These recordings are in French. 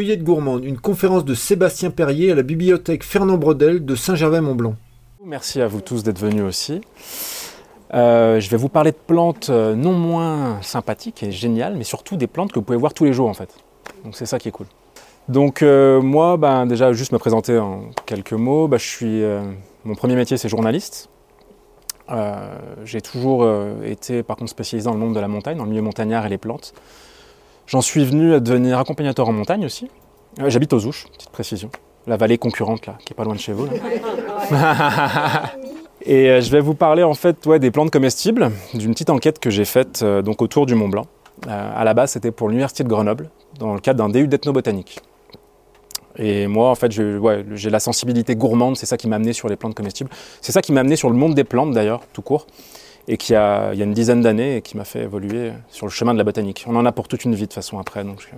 Cueillette gourmande, une conférence de Sébastien Perrier à la bibliothèque Fernand Brodel de Saint-Gervais-Mont-Blanc. Merci à vous tous d'être venus aussi. Euh, je vais vous parler de plantes euh, non moins sympathiques et géniales, mais surtout des plantes que vous pouvez voir tous les jours en fait. Donc c'est ça qui est cool. Donc euh, moi, ben, déjà juste me présenter en quelques mots. Ben, je suis, mon premier métier c'est journaliste. J'ai toujours été par contre spécialisé dans le monde de la montagne, dans le milieu montagnard et les plantes. J'en suis venu à devenir accompagnateur en montagne aussi. J'habite aux Ouches, petite précision. La vallée concurrente là, qui est pas loin de chez vous. Et euh, je vais vous parler en fait ouais, des plantes comestibles, d'une petite enquête que j'ai faite euh, donc autour du Mont Blanc. Euh, à la base, c'était pour l'université de Grenoble, dans le cadre d'un DU d'ethnobotanique. Et moi, en fait, j'ai ouais, la sensibilité gourmande, c'est ça qui m'a amené sur les plantes comestibles. C'est ça qui m'a amené sur le monde des plantes d'ailleurs, tout court et qui a, il y a une dizaine d'années et qui m'a fait évoluer sur le chemin de la botanique. On en a pour toute une vie de façon après. Donc,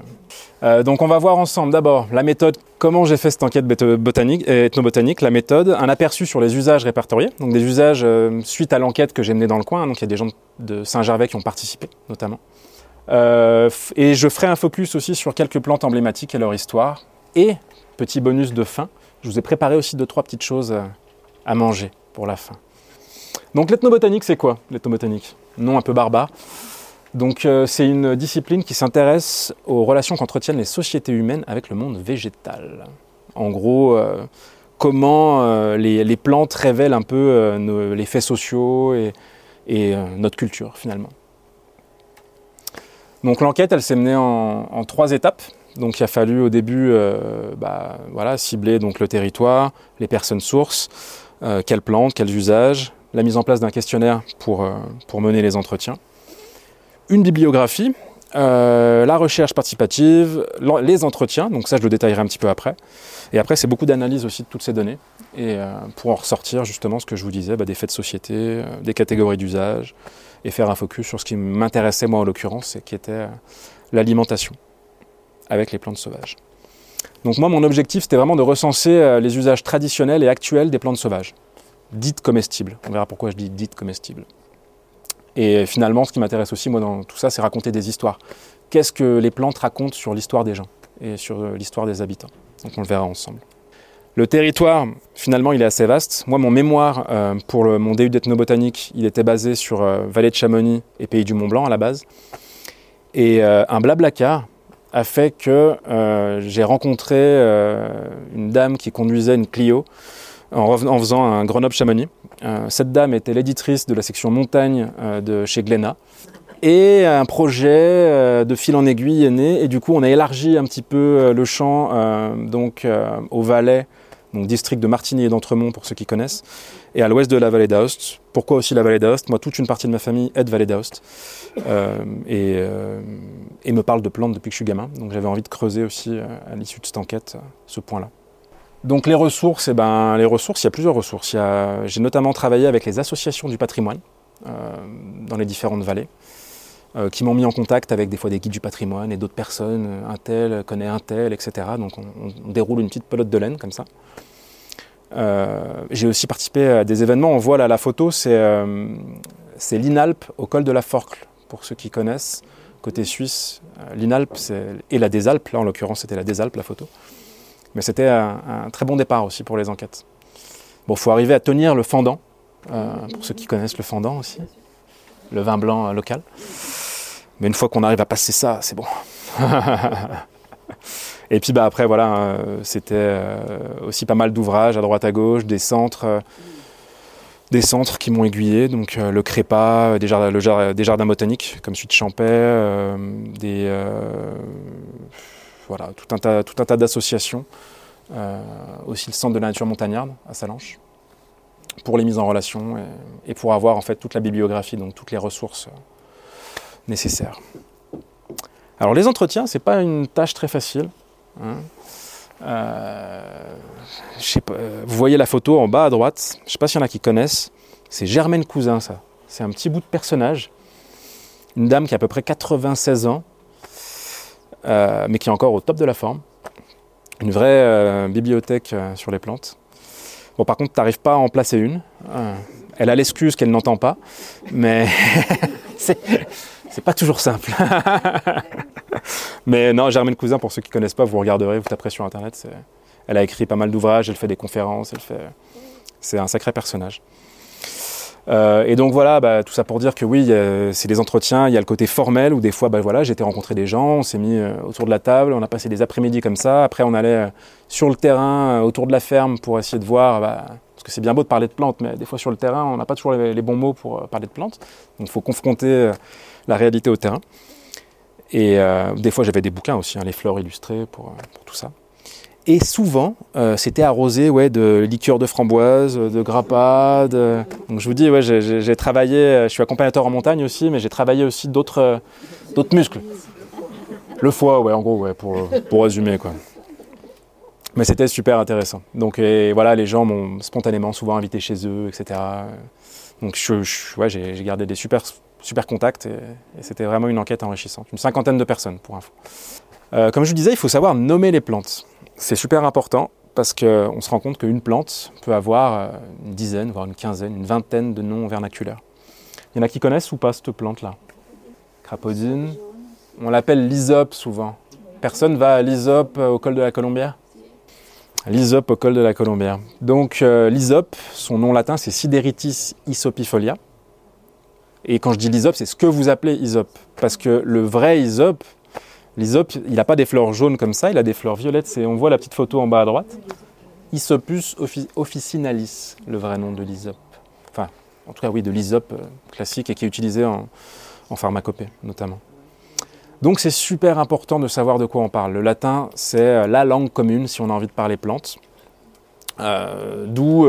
euh, euh, on va voir ensemble d'abord la méthode, comment j'ai fait cette enquête botanique et ethnobotanique, la méthode, un aperçu sur les usages répertoriés, donc des usages euh, suite à l'enquête que j'ai menée dans le coin, donc il y a des gens de Saint-Gervais qui ont participé notamment. et je ferai un focus aussi sur quelques plantes emblématiques et leur histoire. Et, petit bonus de fin, je vous ai préparé aussi deux, trois petites choses à manger pour la fin. Donc l'ethnobotanique, c'est quoi l'ethnobotanique? Nom un peu barbare. Donc euh, c'est une discipline qui s'intéresse aux relations qu'entretiennent les sociétés humaines avec le monde végétal. En gros, euh, comment euh, les, plantes révèlent un peu les faits sociaux et, notre culture finalement. Donc l'enquête, elle s'est menée en, trois étapes. Donc il a fallu au début bah, voilà, cibler donc, le territoire, les personnes sources, quelles plantes, quels usages, la mise en place d'un questionnaire pour, euh, mener les entretiens, une bibliographie, euh, la recherche participative, les entretiens, donc ça je le détaillerai un petit peu après. Et après c'est beaucoup d'analyse aussi de toutes ces données, et euh, pour en ressortir justement ce que je vous disais, bah, des faits de société, des catégories d'usage, et faire un focus sur ce qui m'intéressait moi en l'occurrence, et qui était l'alimentation avec les plantes sauvages. Donc moi mon objectif c'était vraiment de recenser les usages traditionnels et actuels des plantes sauvages dites comestibles. On verra pourquoi je dis dites comestibles. Et finalement, ce qui m'intéresse aussi, moi, dans tout ça, c'est raconter des histoires. Qu'est-ce que les plantes racontent sur l'histoire des gens et sur euh, l'histoire des habitants Donc on le verra ensemble. Le territoire, finalement, il est assez vaste. Moi, mon mémoire euh, pour mon DU d'ethnobotanique, il était basé sur euh, Vallée de Chamonix et Pays du Mont-Blanc à la base. Et un blablacar a fait que j'ai rencontré une dame qui conduisait une Clio en, faisant un Grenoble-Chamonix. Euh, cette dame était l'éditrice de la section montagne euh, de chez Glénat. Et un projet euh, de fil en aiguille est né, et du coup on a élargi un petit peu le champ donc, au Valais, donc district de Martigny et d'Entremont pour ceux qui connaissent, et à l'ouest de la vallée d'Aoste. Pourquoi aussi la vallée d'Aoste? Moi, toute une partie de ma famille est de vallée d'Aoste et, et, me parle de plantes depuis que je suis gamin. Donc j'avais envie de creuser aussi à l'issue de cette enquête ce point-là. Donc les ressources, eh ben, les ressources, il y a plusieurs ressources. J'ai notamment travaillé avec les associations du patrimoine euh, dans les différentes vallées, euh, qui m'ont mis en contact avec des fois des guides du patrimoine et d'autres personnes, un tel connaît un tel, etc. Donc on, déroule une petite pelote de laine comme ça. Euh, j'ai aussi participé à des événements, on voit là la photo, c'est l'INALP au col de la Forcle, pour ceux qui connaissent, côté suisse. L'INALP et la Désalpes, là en l'occurrence c'était la Désalpes la photo. Mais c'était un, très bon départ aussi pour les enquêtes. Bon, il faut arriver à tenir le fendant, euh, pour ceux qui connaissent le fendant aussi, le vin blanc euh, local. Mais une fois qu'on arrive à passer ça, c'est bon. Et puis bah, après, voilà, euh, c'était aussi pas mal d'ouvrages à droite à gauche, des centres, des centres qui m'ont aiguillé, donc le Crépa, des jardins, botaniques comme celui de Champais, des voilà, tout un tas, tout un tas d'associations. Euh, aussi le Centre de la nature montagnarde à Salanches, pour les mises en relation et, pour avoir en fait toute la bibliographie, donc toutes les ressources euh, nécessaires. Alors les entretiens, c'est pas une tâche très facile. Hein. Euh, vous voyez la photo en bas à droite, je ne sais pas s'il y en a qui connaissent, c'est Germaine Cousin ça. C'est un petit bout de personnage, une dame qui a à peu près 96 ans, euh, mais qui est encore au top de la forme. Une vraie euh, bibliothèque euh, sur les plantes. Bon, par contre, tu n'arrives pas à en placer une. elle a l'excuse qu'elle n'entend pas, mais c'est pas toujours simple. Mais non, Germaine Cousin, pour ceux qui ne connaissent pas, vous regarderez, vous taperez sur Internet. Elle a écrit pas mal d'ouvrages, elle fait des conférences, c'est un sacré personnage. Euh, et donc voilà, bah, tout ça pour dire que oui, c'est des entretiens, il y a le côté formel où des fois, bah, voilà, j'ai été rencontrer des gens, on s'est mis euh, autour de la table, on a passé des après-midi comme ça, après on allait euh, sur le terrain, autour de la ferme pour essayer de voir, bah, parce que c'est bien beau de parler de plantes, mais des fois sur le terrain, on n'a pas toujours les, bons mots pour parler de plantes, donc il faut confronter la réalité au terrain. Et des fois j'avais des bouquins aussi, hein, les fleurs illustrées pour tout ça. Et souvent, euh, c'était arrosé ouais, de liqueur de framboise, de grappa. Donc je vous dis, ouais, j'ai travaillé, euh, je suis accompagnateur en montagne aussi, mais j'ai travaillé aussi d'autres euh, muscles. Le foie, ouais, en gros, ouais, pour, pour résumer. Quoi. Mais c'était super intéressant. Donc voilà, les gens m'ont spontanément souvent invité chez eux, etc. Donc ouais, j'ai gardé des super, super contacts et, et c'était vraiment une enquête enrichissante. Une cinquantaine de personnes, pour info. Euh, comme je vous disais, il faut savoir nommer les plantes. C'est super important parce qu'on se rend compte qu'une plante peut avoir euh, une dizaine, voire une quinzaine, une vingtaine de noms vernaculaires. Il y en a qui connaissent ou pas cette plante-là? Crapodine. On l'appelle l'hysope souvent. Personne va à l'hysope euh, au col de la Colombière L'hysope au col de la Colombière. Donc euh, l'hysope, son nom latin c'est Sideritis isopifolia. Et quand je dis l'hysope, c'est ce que vous appelez hysope. Parce que le vrai hysope, L'hysope, il n'a pas des fleurs jaunes comme ça, il a des fleurs violettes. on voit la petite photo en bas à droite. Isopus officinalis, le vrai nom de l'hysope. Enfin, en tout cas, oui, de l'hysope euh, classique et qui est utilisé en, pharmacopée notamment. Donc c'est super important de savoir de quoi on parle. Le latin, c'est euh, la langue commune si on a envie de parler plantes. Euh, d'où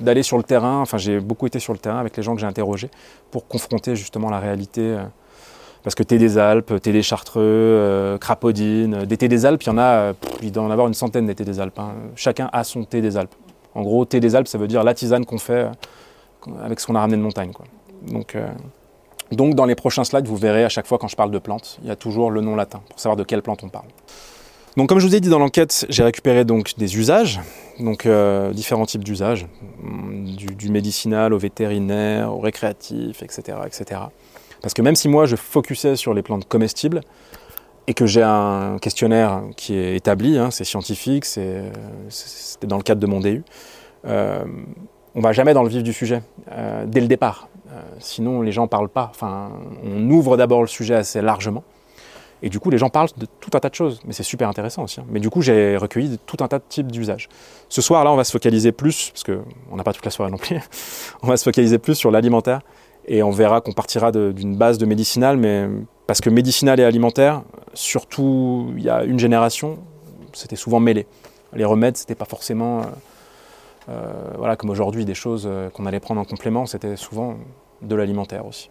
d'aller sur le terrain, enfin j'ai beaucoup été sur le terrain avec les gens que j'ai interrogés pour confronter justement la réalité parce que thé des Alpes, thé des Chartreux, euh, crapaudine, des thés des Alpes, il y en a, il doit en avoir une centaine des thés des Alpes. Hein. Chacun a son thé des Alpes. En gros, thé des Alpes, ça veut dire la tisane qu'on fait euh, avec ce qu'on a ramené de montagne. Donc, euh, donc, dans les prochains slides, vous verrez à chaque fois quand je parle de plantes, il y a toujours le nom latin pour savoir de quelle plante on parle. Donc, comme je vous ai dit dans l'enquête, j'ai récupéré donc des usages, donc différents types d'usages, du, du, médicinal au vétérinaire, au récréatif, etc., etc. Parce que même si moi je focusais sur les plantes comestibles et que j'ai un questionnaire qui est établi, hein, c'est scientifique, c'est dans le cadre de mon DU, euh, on va jamais dans le vif du sujet euh, dès le départ. Euh, sinon les gens parlent pas. On ouvre d'abord le sujet assez largement. Et du coup, les gens parlent de tout un tas de choses, mais c'est super intéressant aussi. Hein. Mais du coup, j'ai recueilli tout un tas de types d'usages. Ce soir-là, on va se focaliser plus, parce qu'on n'a pas toute la soirée non plus, on va se focaliser plus sur l'alimentaire et on verra qu'on partira d'une base de médicinal, mais parce que médicinal et alimentaire, surtout il y a une génération, c'était souvent mêlé. Les remèdes, c'était pas forcément, euh, euh, voilà, comme aujourd'hui, des choses euh, qu'on allait prendre en complément, c'était souvent de l'alimentaire aussi.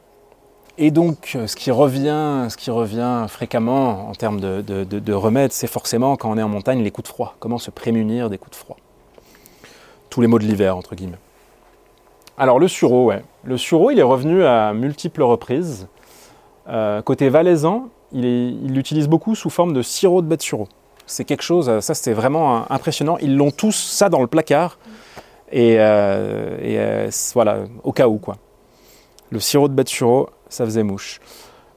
Et donc, ce qui revient, ce qui revient fréquemment en termes de, de remèdes, c'est forcément quand on est en montagne, les coups de froid. Comment se prémunir des coups de froid? Tous les maux de l'hiver, entre guillemets. Alors le sureau, ouais. Le sureau, il est revenu à multiples reprises. Euh, côté valaisan, il l'utilise beaucoup sous forme de sirop de bête sureau. C'est quelque chose, ça c'était vraiment impressionnant. Ils l'ont tous ça dans le placard. Et, euh, euh, voilà, au cas où quoi. Le sirop de bête sureau, ça faisait mouche.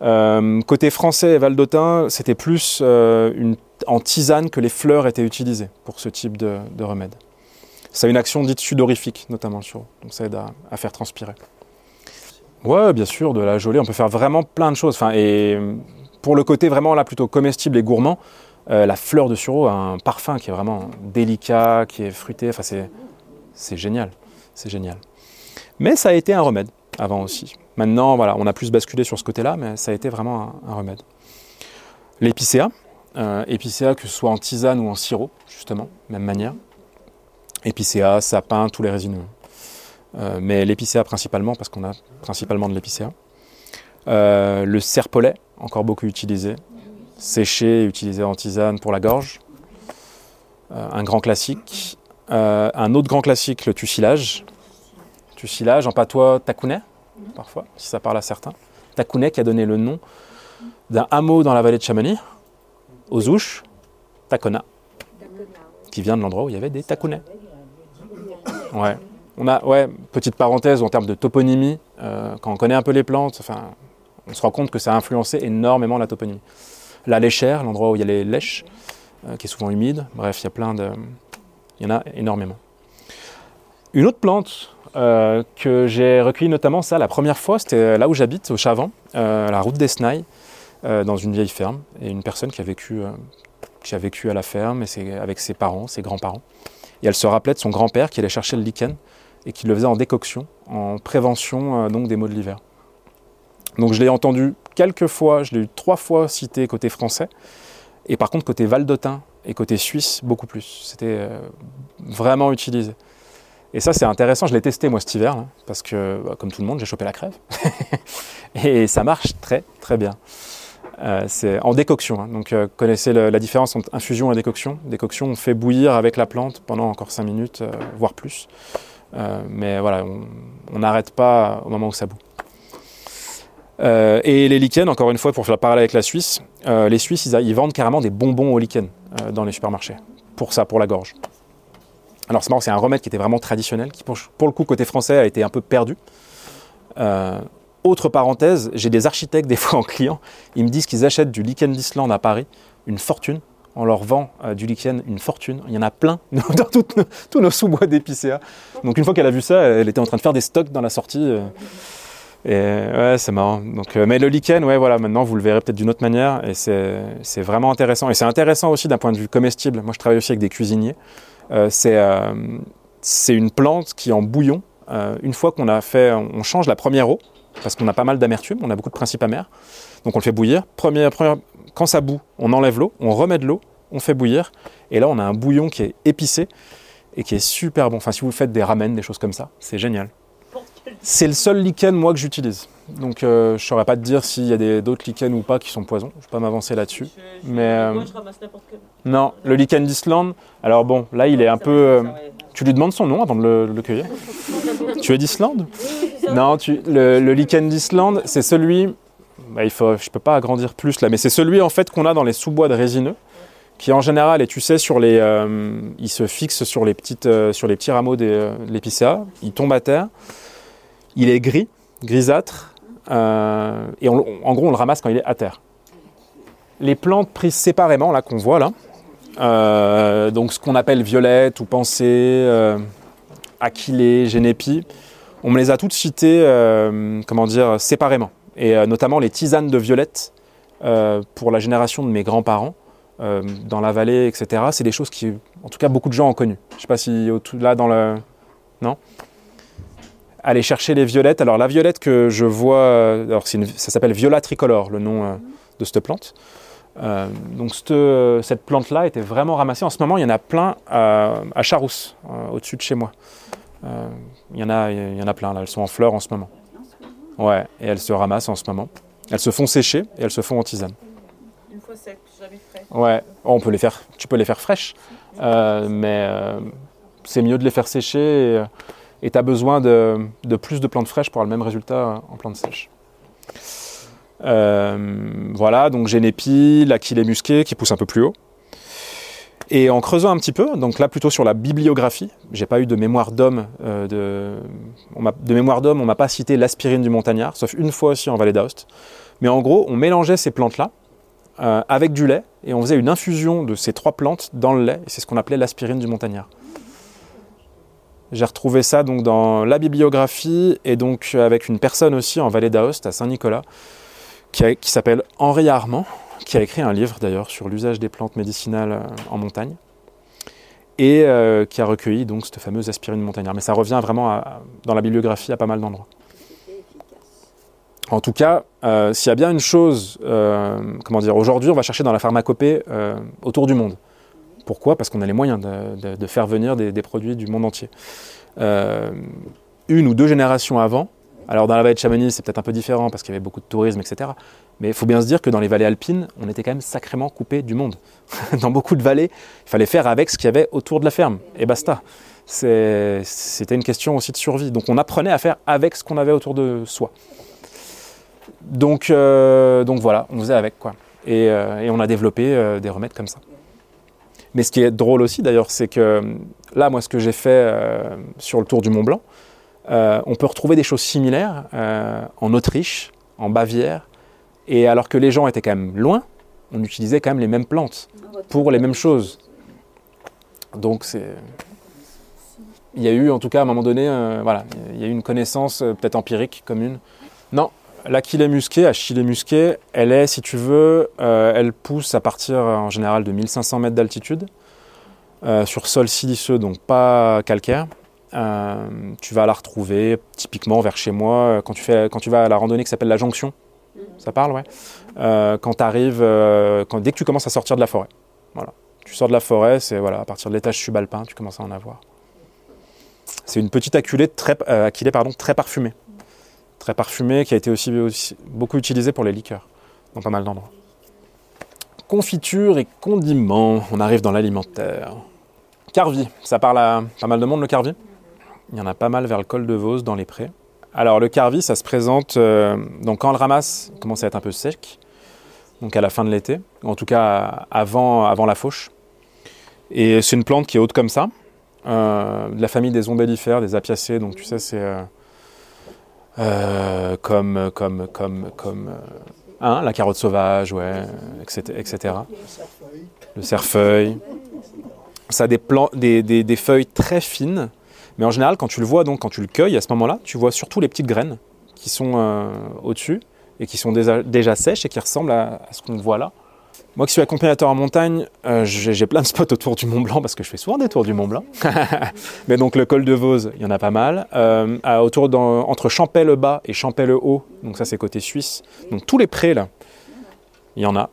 côté français et valdotin, c'était plus en tisane que les fleurs étaient utilisées pour ce type de remède. Ça a une action dite sudorifique, notamment sur, donc ça aide à, faire transpirer. Ouais, bien sûr, de la gelée, on peut faire vraiment plein de choses. Enfin, et pour le côté vraiment là plutôt comestible et gourmand, euh, la fleur de sureau a un parfum qui est vraiment délicat, qui est fruité. Enfin, c'est, c'est génial, c'est génial. Mais ça a été un remède avant aussi. Maintenant, voilà, on a plus basculé sur ce côté-là, mais ça a été vraiment un, remède. L'épicéa, euh, épicéa que ce soit en tisane ou en sirop, justement, même manière épicéa, sapin, tous les résineux. Euh, mais l'épicéa principalement, parce qu'on a principalement de l'épicéa. Euh, le serpolet, encore beaucoup utilisé. Séché, utilisé en tisane pour la gorge. Euh, un grand classique. un autre grand classique, le tucilage. Tucilage, en patois takounet, parfois, si ça parle à certains. Takounet qui a donné le nom d'un hameau dans la vallée de Chamonix, aux Ouches, Takona, qui vient de l'endroit où il y avait des takounets. Ouais. On a, ouais, petite parenthèse en termes de toponymie, euh, quand on connaît un peu les plantes, enfin, on se rend compte que ça a influencé énormément la toponymie. La léchère, l'endroit où il y a les lèches, qui est souvent humide. Bref, il y a plein de. Il y en a énormément. Une autre plante que j'ai recueillie notamment, ça, la première fois, c'était là où j'habite, au Chavant, la route des Snailles, dans une vieille ferme, et une personne qui a vécu, qui a vécu à la ferme et avec ses parents, ses grands-parents. Et elle se rappelait de son grand-père qui allait chercher le lichen et qui le faisait en décoction, en prévention donc des maux de l'hiver. Donc je l'ai entendu quelques fois, je l'ai eu trois fois cité côté français, et par contre côté valdotin et côté suisse, beaucoup plus. C'était euh, vraiment utilisé. Et ça c'est intéressant, je l'ai testé moi cet hiver, parce que bah, comme tout le monde, j'ai chopé la crève. et ça marche très très bien. Euh, c'est en décoction, hein. donc euh, connaissez la différence entre infusion et décoction. Décoction, on fait bouillir avec la plante pendant encore 5 minutes, voire plus. mais voilà, on n'arrête pas au moment où ça bout. Euh, et les lichens, encore une fois, pour faire le parallèle avec la Suisse, euh, les Suisses, ils, vendent carrément des bonbons aux lichens euh, dans les supermarchés. Pour ça, pour la gorge. Alors c'est marrant, c'est un remède qui était vraiment traditionnel, qui pour, le coup, côté français, a été un peu perdu. Autre parenthèse, j'ai des architectes, des fois en client, ils me disent qu'ils achètent du lichen d'Islande à Paris, une fortune. On leur vend du lichen une fortune. Il y en a plein dans tous nos sous-bois d'épicéa. Donc une fois qu'elle a vu ça, elle était en train de faire des stocks dans la sortie. Et ouais, c'est marrant. Donc, euh, mais le lichen, ouais, voilà, maintenant vous le verrez peut-être d'une autre manière, et c'est vraiment intéressant. Et c'est intéressant aussi d'un point de vue comestible. Moi, je travaille aussi avec des cuisiniers. Euh, euh c'est une plante qui en bouillon, euh, une fois qu'on a fait, on change la première eau parce qu'on a pas mal d'amertume, on a beaucoup de principes amers. Donc on le fait bouillir. Première, première, quand ça bout, on enlève l'eau, on remet de l'eau, on fait bouillir, et là on a un bouillon qui est épicé et qui est super bon. Enfin, si vous faites des ramen, des choses comme ça, c'est génial. C'est le seul lichen, moi, que j'utilise. Donc, euh, je ne saurais pas te dire s'il y a d'autres lichens ou pas qui sont poison. Je ne vais pas m'avancer là-dessus. Mais euh, Non, le lichen d'Islande. Alors bon, là, il est un peu. Euh, tu lui demandes son nom avant de le, cueillir. tu es d'Islande Non, tu... le, lichen d'Islande, c'est celui. Bah, il faut... Je peux pas agrandir plus là, mais c'est celui en fait qu'on a dans les sous-bois de résineux, qui en général, et tu sais, sur les, il se fixe sur les petites, sur les petits rameaux de l'épicéa, il tombe à terre. Il est gris, grisâtre, euh, et en gros on le ramasse quand il est à terre. Les plantes prises séparément, là qu'on voit là, euh, donc ce qu'on appelle violette ou pensée, euh, aquilée, génépi, on me les a toutes citées, comment dire, séparément. Et notamment les tisanes de violette pour la génération de mes grands-parents. dans la vallée, etc. C'est des choses qui, en tout cas, beaucoup de gens ont connues. Je ne sais pas si là dans le, non? Aller chercher les violettes. Alors la violette que je vois, euh, alors ça s'appelle Viola tricolore, le nom euh, de cette plante. Euh, donc cette, cette plante-là était vraiment ramassée. En ce moment, il y en a plein à, à Charousse, au-dessus de chez moi. il, y en a, il y en a plein là, elles sont en fleurs en ce moment. Ouais, et elles se ramassent en ce moment. Elles se font sécher et elles se font en tisane. Une fois sec, jamais frais. Ouais, on peut les faire, tu peux les faire fraîches, mais c'est mieux de les faire sécher. Et, et tu as besoin de, plus de plantes fraîches pour avoir le même résultat en plantes sèches. Euh, voilà, donc génépi, l'aquilée musqué qui pousse un peu plus haut. Et en creusant un petit peu, donc là plutôt sur la bibliographie, j'ai pas eu de mémoire d'homme, euh, de, mémoire d'homme, on m'a pas cité l'aspirine du montagnard, sauf une fois aussi en vallée d'Aoste. Mais en gros, on mélangeait ces plantes-là euh, avec du lait et on faisait une infusion de ces trois plantes dans le lait, c'est ce qu'on appelait l'aspirine du montagnard. J'ai retrouvé ça donc dans la bibliographie et donc avec une personne aussi en Vallée d'Aoste à Saint-Nicolas qui, s'appelle Henri Armand, qui a écrit un livre d'ailleurs sur l'usage des plantes médicinales euh, en montagne et euh, qui a recueilli donc cette fameuse aspirine montagnard. Mais ça revient vraiment dans la bibliographie à pas mal d'endroits. En tout cas, euh, s'il y a bien une chose, comment dire, aujourd'hui on va chercher dans la pharmacopée autour du monde. Pourquoi? Parce qu'on a les moyens de, faire venir des, produits du monde entier. Une ou deux générations avant, alors dans la vallée de Chamonix, c'est peut-être un peu différent parce qu'il y avait beaucoup de tourisme, etc. Mais il faut bien se dire que dans les vallées alpines, on était quand même sacrément coupé du monde. dans beaucoup de vallées, il fallait faire avec ce qu'il y avait autour de la ferme, et basta. C'était une question aussi de survie. Donc on apprenait à faire avec ce qu'on avait autour de soi. Donc, euh, voilà, on faisait avec quoi. Et, euh, on a développé des remèdes comme ça. Mais ce qui est drôle aussi d'ailleurs, c'est que là, moi, ce que j'ai fait euh, sur le tour du Mont Blanc, euh, on peut retrouver des choses similaires euh, en Autriche, en Bavière, et alors que les gens étaient quand même loin, on utilisait quand même les mêmes plantes pour les mêmes choses. Donc c'est. Il y a eu en tout cas à un moment donné, euh, voilà, il y a eu une connaissance peut-être empirique commune. Non, l'Achillée musquée, Achillée musquée, elle est, si tu veux, elle pousse à partir en général de 1500 mètres d'altitude, sur sol siliceux, donc pas calcaire. Euh, tu vas la retrouver typiquement vers chez moi euh, quand tu, fais, quand tu vas à la randonnée qui s'appelle la jonction. Ça parle, ouais. Euh, quand tu arrives, quand, dès que tu commences à sortir de la forêt. Voilà. Tu sors de la forêt, c'est voilà, à partir de l'étage subalpin, tu commences à en avoir. C'est une petite acculée très, achillée, pardon, très parfumée. Très parfumée, qui a été aussi, aussi beaucoup utilisée pour les liqueurs, dans pas mal d'endroits. Confiture et condiments, on arrive dans l'alimentaire. Carvi, ça parle à pas mal de monde le carvi? Il y en a pas mal vers le col de Vos, dans les prés. Alors le carvi, ça se présente, euh, donc quand le ramasse, commence à être un peu sec, donc à la fin de l'été, en tout cas avant, avant la fauche. Et c'est une plante qui est haute comme ça, euh, de la famille des ombellifères, des apiacées, donc tu sais, c'est euh, comme, comme, comme, comme hein, la carotte sauvage, ouais, etc. etc. Le cerfeuil. Ça a des feuilles très fines, mais en général, quand tu le vois, donc quand tu le cueilles à ce moment-là, tu vois surtout les petites graines qui sont euh, au-dessus et qui sont déjà, sèches et qui ressemblent à, ce qu'on voit là. Moi qui suis accompagnateur en montagne, euh, j'ai plein de spots autour du Mont Blanc parce que je fais souvent des tours du Mont Blanc. Mais donc le col de Vose, il y en a pas mal. Euh, autour entre Champais-le-Bas et Champais-le-Haut, donc ça c'est côté suisse. Donc tous les prés là, il y en a.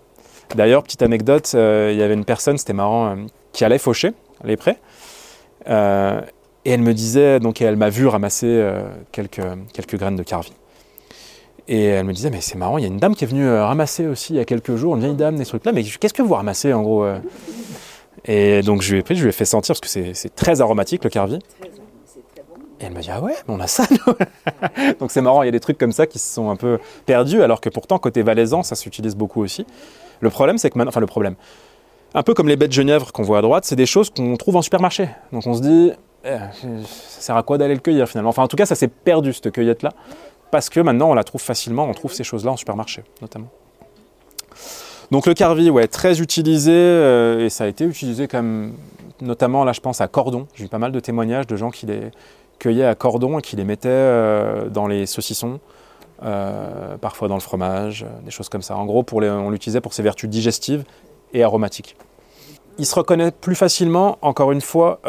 D'ailleurs, petite anecdote, il y avait une personne, c'était marrant, qui allait faucher les prés. Et elle me disait, donc elle m'a vu ramasser euh, quelques, quelques graines de carvi. Et elle me disait, mais c'est marrant, il y a une dame qui est venue euh, ramasser aussi il y a quelques jours, une vieille dame, des trucs-là, mais qu'est-ce que vous ramassez en gros euh? Et donc je lui ai pris, je lui ai fait sentir, parce que c'est très aromatique le carvi. Et elle me dit, ah ouais, mais on a ça nous Donc c'est marrant, il y a des trucs comme ça qui se sont un peu perdus, alors que pourtant, côté valaisan, ça s'utilise beaucoup aussi. Le problème, c'est que maintenant, enfin le problème, un peu comme les baies de Genièvre qu'on voit à droite, c'est des choses qu'on trouve en supermarché. Donc on se dit, ça sert à quoi d'aller le cueillir finalement? Enfin en tout cas, ça s'est perdu cette cueillette-là, parce que maintenant on la trouve facilement, on trouve ces choses-là en supermarché notamment. Donc le carvi, ouais, très utilisé, euh, et ça a été utilisé comme, notamment là je pense à cordon. J'ai eu pas mal de témoignages de gens qui les cueillaient à cordon et qui les mettaient euh, dans les saucissons, euh, parfois dans le fromage, des choses comme ça. En gros, on l'utilisait pour ses vertus digestives et aromatiques. Il se reconnaît plus facilement, encore une fois,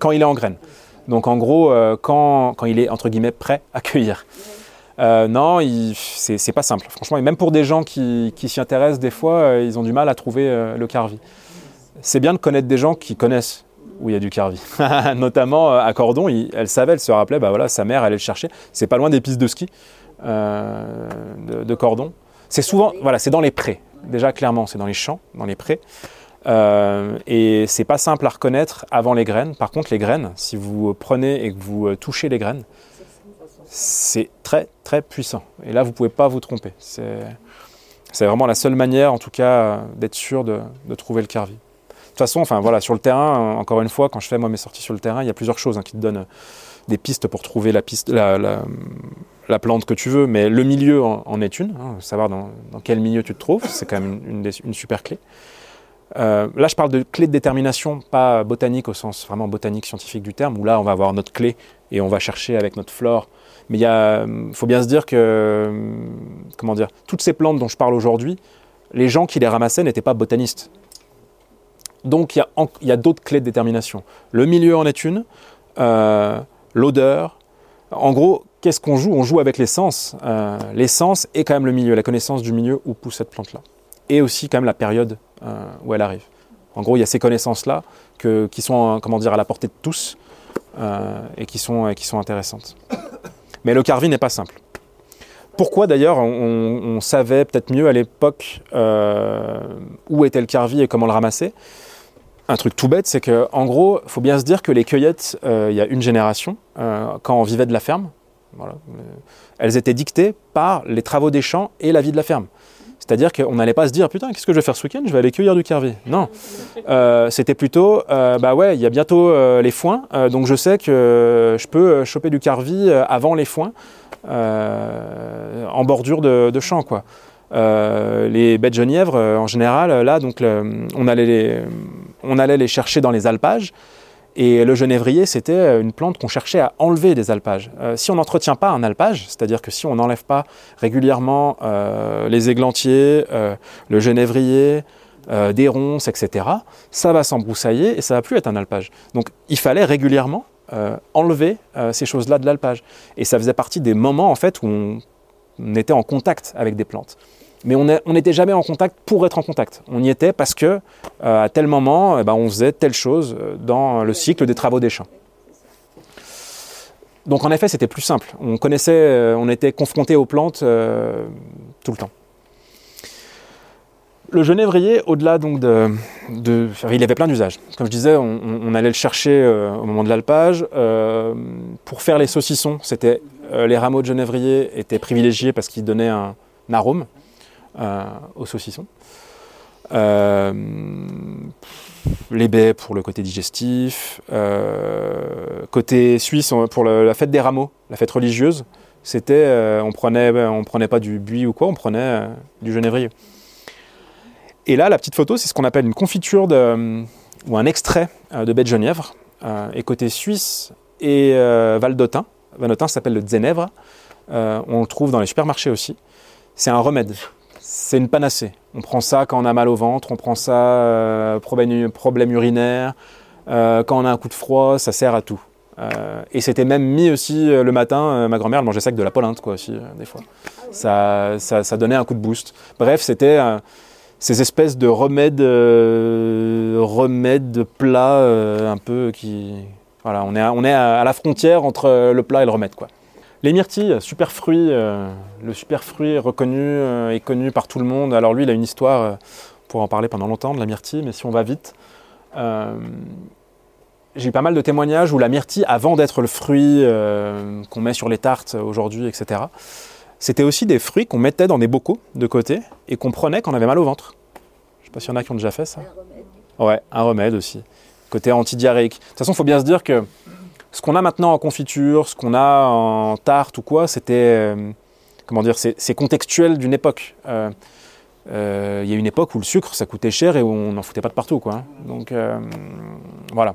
quand il est en graines. Donc en gros, euh, quand, quand il est entre guillemets prêt à cueillir. Euh, non, c'est pas simple, franchement. Et même pour des gens qui, qui s'y intéressent, des fois, euh, ils ont du mal à trouver le carvi. C'est bien de connaître des gens qui connaissent où il y a du carvi. Notamment à Cordon, elle savait, elle se rappelait, bah voilà, sa mère allait le chercher. C'est pas loin des pistes de ski de Cordon. C'est souvent, voilà, c'est dans les prés. Déjà, clairement, c'est dans les champs, dans les prés. Euh, et c'est pas simple à reconnaître avant les graines. Par contre, les graines, si vous prenez et que vous euh, touchez les graines, c'est très très puissant. Et là, vous pouvez pas vous tromper. C'est vraiment la seule manière, en tout cas, euh, d'être sûr de, trouver le carvi. De toute façon, enfin voilà, sur le terrain, euh, encore une fois, quand je fais moi mes sorties sur le terrain, il y a plusieurs choses hein, qui te donnent euh, des pistes pour trouver la plante que tu veux, mais le milieu en, est une. hein, savoir dans, quel milieu tu te trouves, c'est quand même une super clé. Euh, là, je parle de clé de détermination, pas botanique au sens vraiment botanique scientifique du terme, où là, on va avoir notre clé et on va chercher avec notre flore. Mais il hum, faut bien se dire que, hum, comment dire, toutes ces plantes dont je parle aujourd'hui, les gens qui les ramassaient n'étaient pas botanistes. Donc, il y a, d'autres clés de détermination. Le milieu en est une, euh, l'odeur. En gros, qu'est-ce qu'on joue? On joue avec les sens. Euh, et quand même le milieu, la connaissance du milieu où pousse cette plante-là. Et aussi quand même la période euh, où elle arrive. En gros, il y a ces connaissances-là qui sont, euh, comment dire, à la portée de tous euh, et qui sont, intéressantes. Mais le carvi n'est pas simple. Pourquoi d'ailleurs on, savait peut-être mieux à l'époque où était le carvi et comment le ramasser? Un truc tout bête, c'est que en gros, il faut bien se dire que les cueillettes, il y a une génération, quand on vivait de la ferme, elles étaient dictées par les travaux des champs et la vie de la ferme. C'est-à-dire qu'on n'allait pas se dire putain qu'est-ce que je vais faire ce week-end? Je vais aller cueillir du carvi. Non, Euh, c'était plutôt euh, bah ouais il y a bientôt euh, les foins, euh, donc je sais que je peux choper du carvi avant les foins en bordure de, de champ quoi. Les baies de genièvre, euh, en général, là, donc, on, allait on allait les chercher dans les alpages. Et le genévrier, c'était une plante qu'on cherchait à enlever des alpages. Euh, si on n'entretient pas un alpage, c'est-à-dire que si on n'enlève pas régulièrement euh, les églantiers, euh, le genévrier, euh, des ronces, etc., ça va s'embroussailler et ça va plus être un alpage. Donc il fallait régulièrement euh, enlever euh, ces choses-là de l'alpage. Et ça faisait partie des moments en fait où on était en contact avec des plantes. Mais on n'était jamais en contact pour être en contact. On y était parce que euh, à tel moment, eh ben, on faisait telle chose euh, dans le cycle des travaux des champs. Donc en effet, c'était plus simple. On connaissait, euh, on était confronté aux plantes tout le temps. Le genévrier, au-delà donc de, il avait plein d'usages. Comme je disais, on, allait le chercher au moment de l'alpage. Pour faire les saucissons, c'était les rameaux de genévrier étaient privilégiés parce qu'ils donnaient un arôme euh, aux saucissons. Euh, les baies pour le côté digestif. Euh, côté suisse, pour la fête des rameaux, la fête religieuse, c'était, on prenait, on prenait pas du buis ou quoi, on prenait du genévrier. Et là, la petite photo, c'est ce qu'on appelle une confiture ou un extrait de baie de genièvre. Et côté suisse et euh, Valdotin, Valdotin s'appelle le Zénèvre. On le trouve dans les supermarchés aussi. C'est un remède. C'est une panacée. On prend ça quand on a mal au ventre, on prend ça euh, problème, problème urinaire, euh, quand on a un coup de froid, ça sert à tout. Euh, et c'était même mis aussi euh, le matin, ma grand-mère mangeait ça avec de la polinte quoi aussi des fois. Ça, ça, donnait un coup de boost. Bref, c'était ces espèces de remèdes, remèdes de plats un peu qui, voilà, on est, à, on est à, la frontière entre le plat et le remède quoi. Les myrtilles, super fruit, euh, le super fruit reconnu euh, et connu par tout le monde. Alors lui, il a une histoire, euh, on pourrait en parler pendant longtemps de la myrtille, mais si on va vite, euh, j'ai eu pas mal de témoignages où la myrtille, avant d'être le fruit euh, qu'on met sur les tartes aujourd'hui, etc., c'était aussi des fruits qu'on mettait dans des bocaux de côté et qu'on prenait quand on avait mal au ventre. Je sais pas s'il y en a qui ont déjà fait ça. Ouais, un remède aussi. Côté antidiarrhéique. De toute façon, il faut bien se dire que ce qu'on a maintenant en confiture, ce qu'on a en tarte ou quoi, c'était. euh, comment dire C'est contextuel d'une époque. Euh, euh, Il y a une époque où le sucre, ça coûtait cher et où on n'en foutait pas de partout. Quoi, hein. Donc, voilà.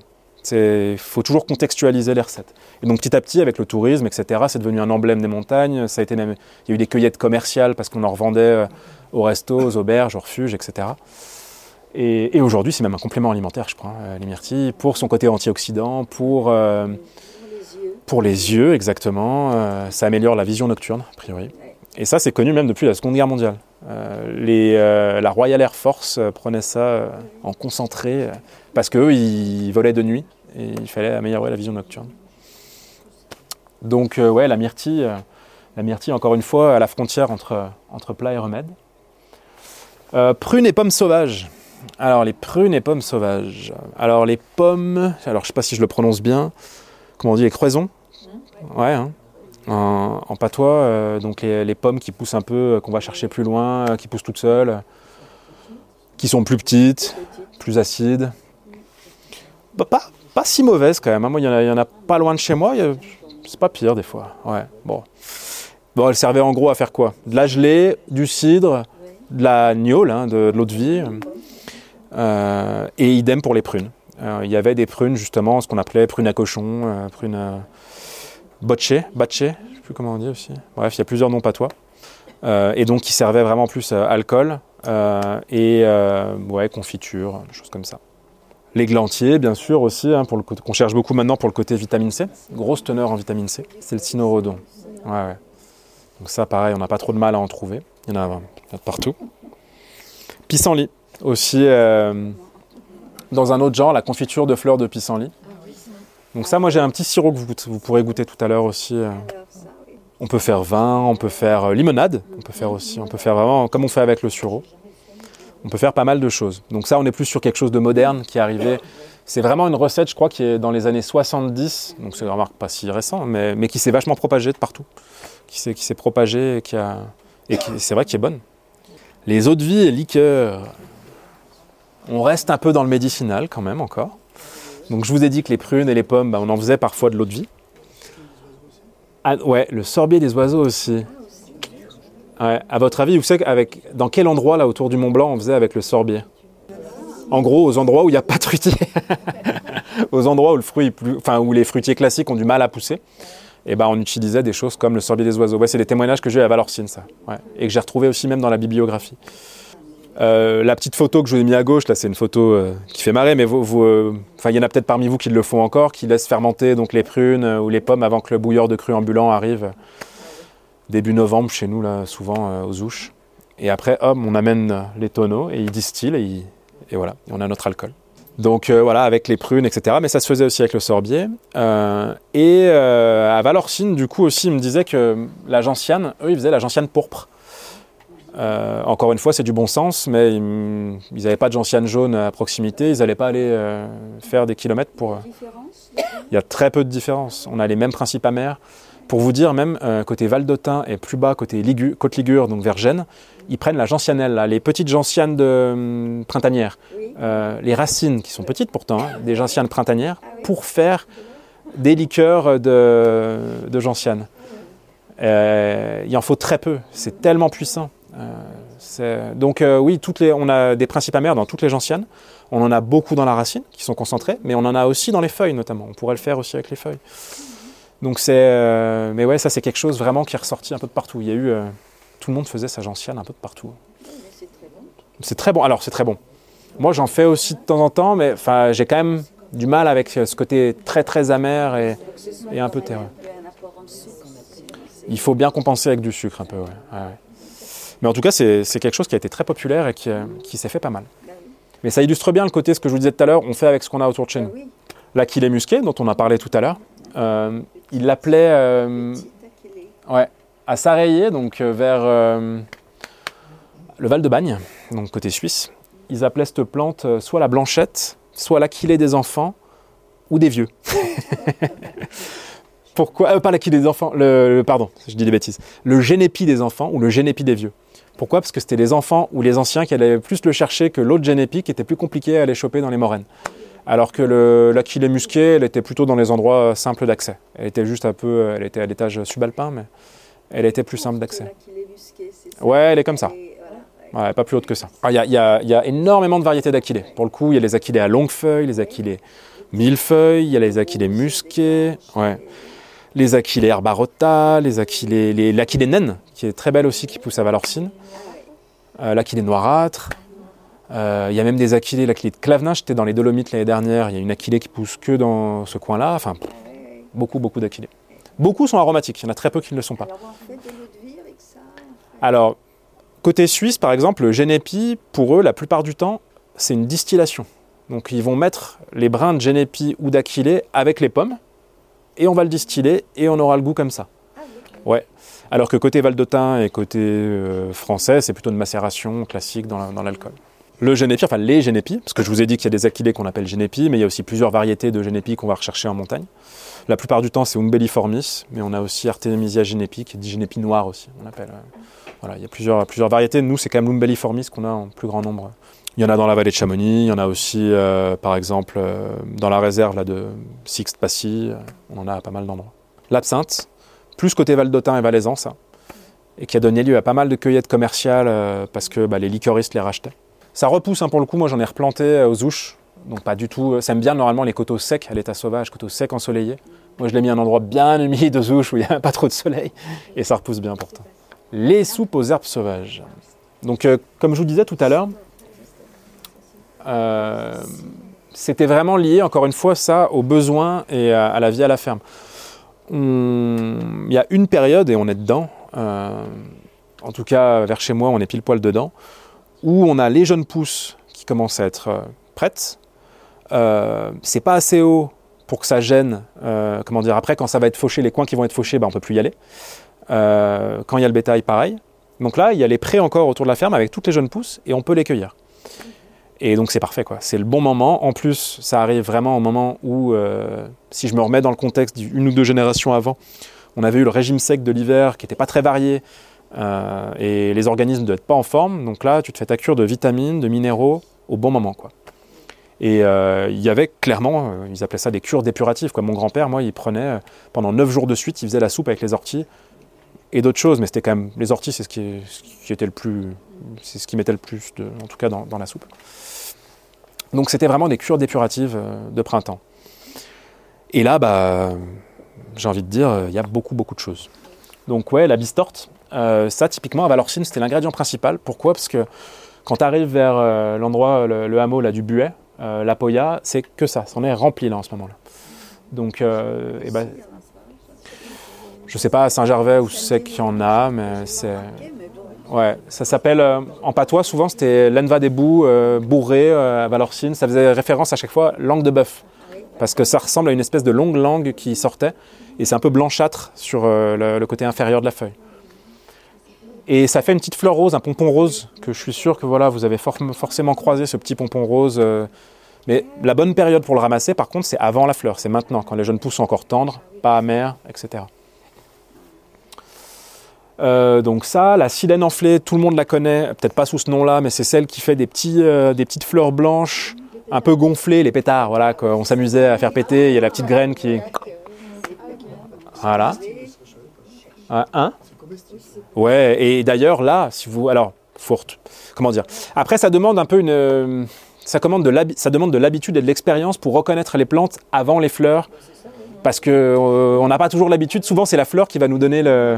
Il faut toujours contextualiser les recettes. Et donc, petit à petit, avec le tourisme, etc., c'est devenu un emblème des montagnes. Ça a été il y a eu des cueillettes commerciales parce qu'on en revendait aux restos, aux auberges, aux refuges, etc. Et, et aujourd'hui, c'est même un complément alimentaire, je crois, euh, les myrtilles, pour son côté antioxydant, pour, euh, pour les yeux, exactement. Euh, ça améliore la vision nocturne, a priori. Et ça, c'est connu même depuis la Seconde Guerre mondiale. Euh, les, euh, la Royal Air Force prenait ça en concentré parce qu'eux, ils volaient de nuit et il fallait améliorer la vision nocturne. Donc, ouais, la myrtille, la myrtille, encore une fois, à la frontière entre, entre plat et remède. Prunes et pommes sauvages. Alors, les prunes et pommes sauvages. Alors, les pommes, alors je sais pas si je le prononce bien, comment on dit, les croisons Ouais, hein. en, en patois, euh, donc les, les pommes qui poussent un peu, euh, qu'on va chercher plus loin, euh, qui poussent toutes seules, qui sont plus petites, plus acides. Bah, pas, pas si mauvaises quand même. hein. Moi, il y, en a- il y en a pas loin de chez moi. a- C'est pas pire des fois. Ouais, bon. Bon, elle servait en gros à faire quoi? De la gelée, du cidre, de la gnôle, hein, de, de l'eau de vie, et idem pour les prunes. Euh, il y avait des prunes justement, ce qu'on appelait prunes à cochon, euh, prunes euh, botchées, batchées, je ne sais plus comment on dit aussi. Bref, il y a plusieurs noms patois. Euh, et donc qui servaient vraiment plus alcool euh, et euh, ouais, confiture, des choses comme ça. L'églantier, bien sûr, aussi, hein, qu'on cherche beaucoup maintenant pour le côté vitamine C. Grosse teneur en vitamine C. C'est le cynorhodon. Ouais. Donc ça, pareil, on n'a pas trop de mal à en trouver. Il y en a, il y en a partout. Pissenlit, aussi euh, dans un autre genre, la confiture de fleurs de pissenlit. Donc ça, moi j'ai un petit sirop que vous, vous pourrez goûter tout à l'heure aussi. euh. On peut faire vin, on peut faire euh, limonade, on peut faire aussi, on peut faire vraiment comme on fait avec le sureau. On peut faire pas mal de choses. Donc ça, on est plus sur quelque chose de moderne qui est arrivé. C'est vraiment une recette, je crois, qui est dans les années 70, donc c'est remarque pas si récent, mais, mais qui s'est vachement propagée de partout. Qui s'est, qui s'est propagée et qui a... Et qui, c'est vrai qui est bonne. Les eaux de vie et liqueurs. On reste un peu dans le médicinal quand même encore. Donc je vous ai dit que les prunes et les pommes, bah, on en faisait parfois de l'eau de vie. Ah, ouais, le sorbier des oiseaux aussi. À votre avis, vous savez avec, dans quel endroit là autour du Mont Blanc on faisait avec le sorbier? En gros, aux endroits où il n'y a pas de fruitier. aux endroits où, les fruitiers classiques ont du mal à pousser. Et ben, on utilisait des choses comme le sorbier des oiseaux. Ouais, c'est des témoignages que j'ai eu à Valorcine, ça. Et que j'ai retrouvé aussi même dans la bibliographie. Euh, la petite photo que je vous ai mis à gauche, là, c'est une photo euh, qui fait marrer, mais vous, euh, il y en a peut-être parmi vous qui le font encore, qui laissent fermenter donc les prunes ou les pommes avant que le bouilleur de cru ambulant arrive début novembre chez nous, là, souvent aux ouches. Et après, hop, on amène les tonneaux et ils distillent et, voilà, on a notre alcool. Donc voilà, avec les prunes, etc. Mais ça se faisait aussi avec le sorbier. Et à Valorcine, du coup, aussi, ils me disaient que la gentiane, eux, ils faisaient la gentiane pourpre. Euh, encore une fois, c'est du bon sens, mais ils n'avaient pas de gentiane jaune à proximité. Ils n'allaient pas aller euh, faire des kilomètres pour. euh, il y a très peu de différence. On a les mêmes principes amers. Pour vous dire, même euh, côté Val d'Autun et plus bas, côté Ligu- Côte Ligure, donc vers Gênes, ils prennent la gentianelle, là, les petites gentianes de hum, printanières, les racines qui sont petites pourtant, hein, des gentianes printanières, Ah pour faire des liqueurs de, de gentianes. Euh, il en faut très peu, c'est tellement puissant. Euh, donc euh, oui, on a des principes amers dans toutes les gentianes. On en a beaucoup dans la racine, qui sont concentrés, mais on en a aussi dans les feuilles notamment. On pourrait le faire aussi avec les feuilles. Donc c'est, euh, mais ouais, ça c'est quelque chose vraiment qui est ressorti un peu de partout. Il y a eu, tout le monde faisait sa gentiane un peu de partout. C'est très bon. Alors c'est très bon. Moi j'en fais aussi de temps en temps, mais enfin j'ai quand même du mal avec ce côté très très amer et un peu terreux. il faut bien compenser avec du sucre un peu. Ouais, ouais. Mais en tout cas c'est quelque chose qui a été très populaire et qui, euh, qui s'est fait pas mal. Mais ça illustre bien le côté, ce que je vous disais tout à l'heure, on fait avec ce qu'on a autour de chez nous. oui, L'Aquilée musqué, dont on a parlé tout à l'heure, euh, il l'appelait euh, ouais, à Sarayé, donc euh, vers euh, le Val de Bagne, donc côté suisse. Ils appelaient cette plante soit la blanchette, soit l'Aquilée des enfants ou des vieux. Pourquoi euh, Pas l'Aquilée des enfants, le, le- pardon, je dis des bêtises. Le génépi des enfants ou le génépi des vieux. Pourquoi? Parce que c'était les enfants ou les anciens qui allaient plus le chercher que l'autre génépi qui était plus compliqué à aller choper dans les moraines. Alors que le- l'Aquilée musquée, elle était plutôt dans les endroits euh, simples d'accès. Elle était juste un peu, euh, elle était à l'étage subalpin, mais elle était plus simple d'accès. L'aquilé musqué, c'est ça? Ouais, elle est comme ça. Ouais. Pas plus haute que ça. Ah, Il y, a, y y énormément de variétés d'aquilées. Pour le coup, il y a les aquilées à longue feuille, les aquilées millefeuilles, il y a les aquilées musquées, ouais. Les aquilées herbarota, les aquilées, les, l'aquilée naine, qui est très belle aussi, qui pousse à Valorcine, euh, l'aquilée noirâtre. Euh, il y a même des aquilées, l'aquilée de Clavenin, j'étais dans les Dolomites l'année dernière, il y a une aquilée qui pousse que dans ce coin-là, enfin beaucoup, beaucoup d'aquilées. Beaucoup sont aromatiques, il y en a très peu qui ne le sont pas. Alors côté suisse, par exemple, le génépi, pour eux, la plupart du temps, c'est une distillation. Donc, ils vont mettre les brins de génépi ou d'aquilée avec les pommes, et on va le distiller, et on aura le goût comme ça. Ah. Ouais. Alors que côté Valdotin et côté euh, français, c'est plutôt une macération classique dans la- dans l'alcool. Le génépi, enfin les génépis, parce que je vous ai dit qu'il y a des aquilées qu'on appelle génépi, mais il y a aussi plusieurs variétés de génépi qu'on va rechercher en montagne. La plupart du temps, c'est umbelliformis, mais on a aussi Artemisia génépi, qui est dit génépi noir aussi, on appelle. euh, Voilà, il y a plusieurs, plusieurs variétés. Nous, c'est quand même l'umbelliformis qu'on a en plus grand nombre. Il y en a dans la vallée de Chamonix, il y en a aussi, euh, par exemple, euh, dans la réserve là, de Sixte-Passy, euh, on en a à pas mal d'endroits. L'absinthe, plus côté Val d'Autun et Valaisan, ça, et qui a donné lieu à pas mal de cueillettes commerciales parce que bah, les liquoristes les rachetaient. Ça repousse hein, pour le coup, moi j'en ai replanté aux ouches, donc pas du tout. Ça aime bien normalement les coteaux secs à l'état sauvage, coteaux secs ensoleillés. Moi je l'ai mis à un endroit bien humide aux ouches où il n'y a pas trop de soleil, et ça repousse bien pourtant. Les soupes aux herbes sauvages. Donc comme je vous disais tout à l'heure, c'était vraiment lié, encore une fois, ça aux besoins et à, la vie à la ferme. On- Il y a une période, et on est dedans, euh, en tout cas vers chez moi, on est pile poil dedans, où on a les jeunes pousses qui commencent à être euh, prêtes. Euh, c'est pas assez haut pour que ça gêne. euh, comment dire Après, quand ça va être fauché, les coins qui vont être fauchés, ben, on peut plus y aller. Euh, quand il y a le bétail, pareil. Donc là, il y a les prés encore autour de la ferme avec toutes les jeunes pousses et on peut les cueillir. Et donc c'est parfait, quoi. C'est le bon moment. En plus, ça arrive vraiment au moment où, euh, si je me remets dans le contexte d'une ou deux générations avant, on avait eu le régime sec de l'hiver qui n'était pas très varié euh, et les organismes ne devaient être pas en forme. Donc là, tu te fais ta cure de vitamines, de minéraux au bon moment, quoi. Et euh, il y avait clairement, ils appelaient ça des cures dépuratives. Quoi. Mon grand-père, moi, il prenait pendant 9 jours de suite, il faisait la soupe avec les orties. et d'autres choses, mais c'était quand même les orties, c'est ce qui, était le plus, c'est ce qui mettait le plus, en tout cas dans la soupe. Donc c'était vraiment des cures dépuratives euh, de printemps. Et là, bah, j'ai envie de dire, euh, il y a beaucoup beaucoup de choses. Donc ouais, la bistorte, euh, ça typiquement à Valorcine, c'était l'ingrédient principal. Pourquoi? Parce que quand tu arrives vers l'endroit, le, hameau là du Buet, la Poya, c'est que ça, c'en est rempli là en ce moment-là. Donc, euh, eh ben, je sais pas à Saint-Gervais où c'est qu'il y en a, mais c'est. Ouais, ça s'appelle euh, en patois souvent c'était l'enva des bouts euh, bourré euh, à Valorcine. Ça faisait référence à chaque fois langue de bœuf parce que ça ressemble à une espèce de longue langue qui sortait et c'est un peu blanchâtre sur euh, le, côté inférieur de la feuille. Et ça fait une petite fleur rose, un pompon rose que je suis sûr que voilà vous avez for- forcément croisé ce petit pompon rose. mais la bonne période pour le ramasser, par contre, c'est avant la fleur, c'est maintenant, quand les jeunes pousses sont encore tendres, pas amères, etc. Euh, donc ça, la silène enflée, tout le monde la connaît, peut-être pas sous ce nom-là, mais c'est celle qui fait des, petits, euh, des petites fleurs blanches, un peu gonflées, les pétards, voilà, qu'on s'amusait à faire péter, il y a la petite graine qui... Voilà. Un, un Ouais, et d'ailleurs là, si vous... Alors, fourte, comment dire? Après, ça demande un peu une... euh, Ça, de demande de l'habitude et de l'expérience pour reconnaître les plantes avant les fleurs, parce que euh, on n'a pas toujours l'habitude, souvent c'est la fleur qui va nous donner le...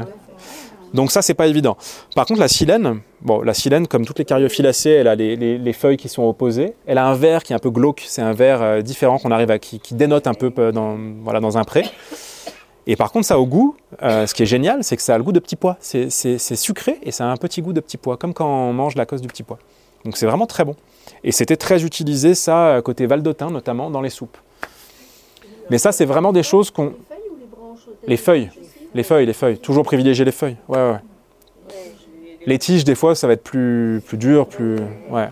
Donc ça, c'est pas évident. Par contre, la silène, bon, la silène, comme toutes les cariophyllacées, elle a les, les- les feuilles qui sont opposées. Elle a un vert qui est un peu glauque. C'est un vert euh, différent qu'on arrive à qui, qui dénote un peu euh, dans, voilà, dans un pré. Et par contre, ça au goût, euh, ce qui est génial, c'est que ça a le goût de petit pois. C'est sucré et ça a un petit goût de petit pois, comme quand on mange la cause du petit pois. Donc c'est vraiment très bon. Et c'était très utilisé, ça, côté Valdotin, notamment, dans les soupes. Mais ça, c'est vraiment des choses qu'on... Les feuilles. Les feuilles, les feuilles. Toujours privilégier les feuilles. Ouais, ouais. Les tiges, des fois, ça va être plus, plus dur, plus. Ouais.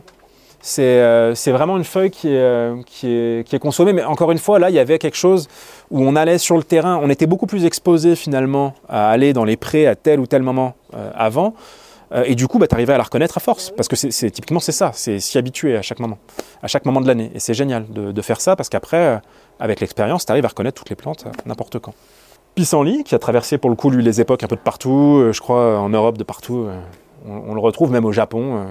C'est euh, vraiment une feuille qui est, euh, qui, est, qui est consommée. Mais encore une fois, là, il y avait quelque chose où on allait sur le terrain. On était beaucoup plus exposé finalement à aller dans les prés à tel ou tel moment euh, avant. Et du coup, bah, tu arrivais à la reconnaître à force. Parce que c'est typiquement, c'est ça. C'est s'y habituer à chaque moment. À chaque moment de l'année. Et c'est génial de, de faire ça parce qu'après, avec l'expérience, tu arrives à reconnaître toutes les plantes n'importe quand. Pissenlit, qui a traversé pour le coup lui les époques un peu de partout, euh, je crois en Europe de partout. euh, on, le retrouve même au Japon.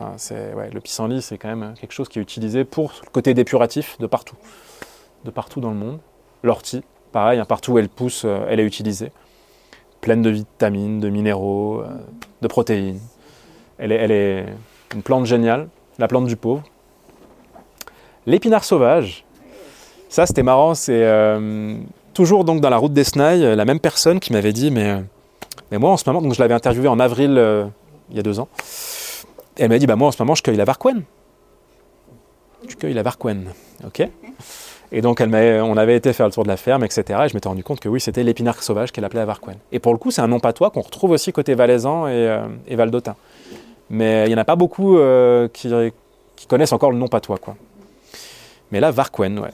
euh, c'est le pissenlit, c'est quand même quelque chose qui est utilisé pour le côté dépuratif de partout, de partout dans le monde. L'ortie, pareil, hein, partout où elle pousse, elle est utilisée, pleine de vitamines, de minéraux, de protéines. Elle est, une plante géniale, la plante du pauvre. L'épinard sauvage, ça c'était marrant, c'est toujours donc dans la route d'Esnaï, euh, la même personne qui m'avait dit, mais, euh, mais moi en ce moment, donc je l'avais interviewé en avril euh, il y a deux ans, elle m'a dit, bah moi en ce moment je cueille la varquenne. Je cueille la varquenne, ok Et donc on avait été faire le tour de la ferme, etc. Et je m'étais rendu compte que oui, c'était l'épinard sauvage qu'elle appelait la varquenne. Et pour le coup, c'est un nom patois qu'on retrouve aussi côté valaisan et, euh, et valdotin. Mais il n'y en a pas beaucoup qui, qui connaissent encore le nom patois, quoi. Mais là, varquenne, ouais.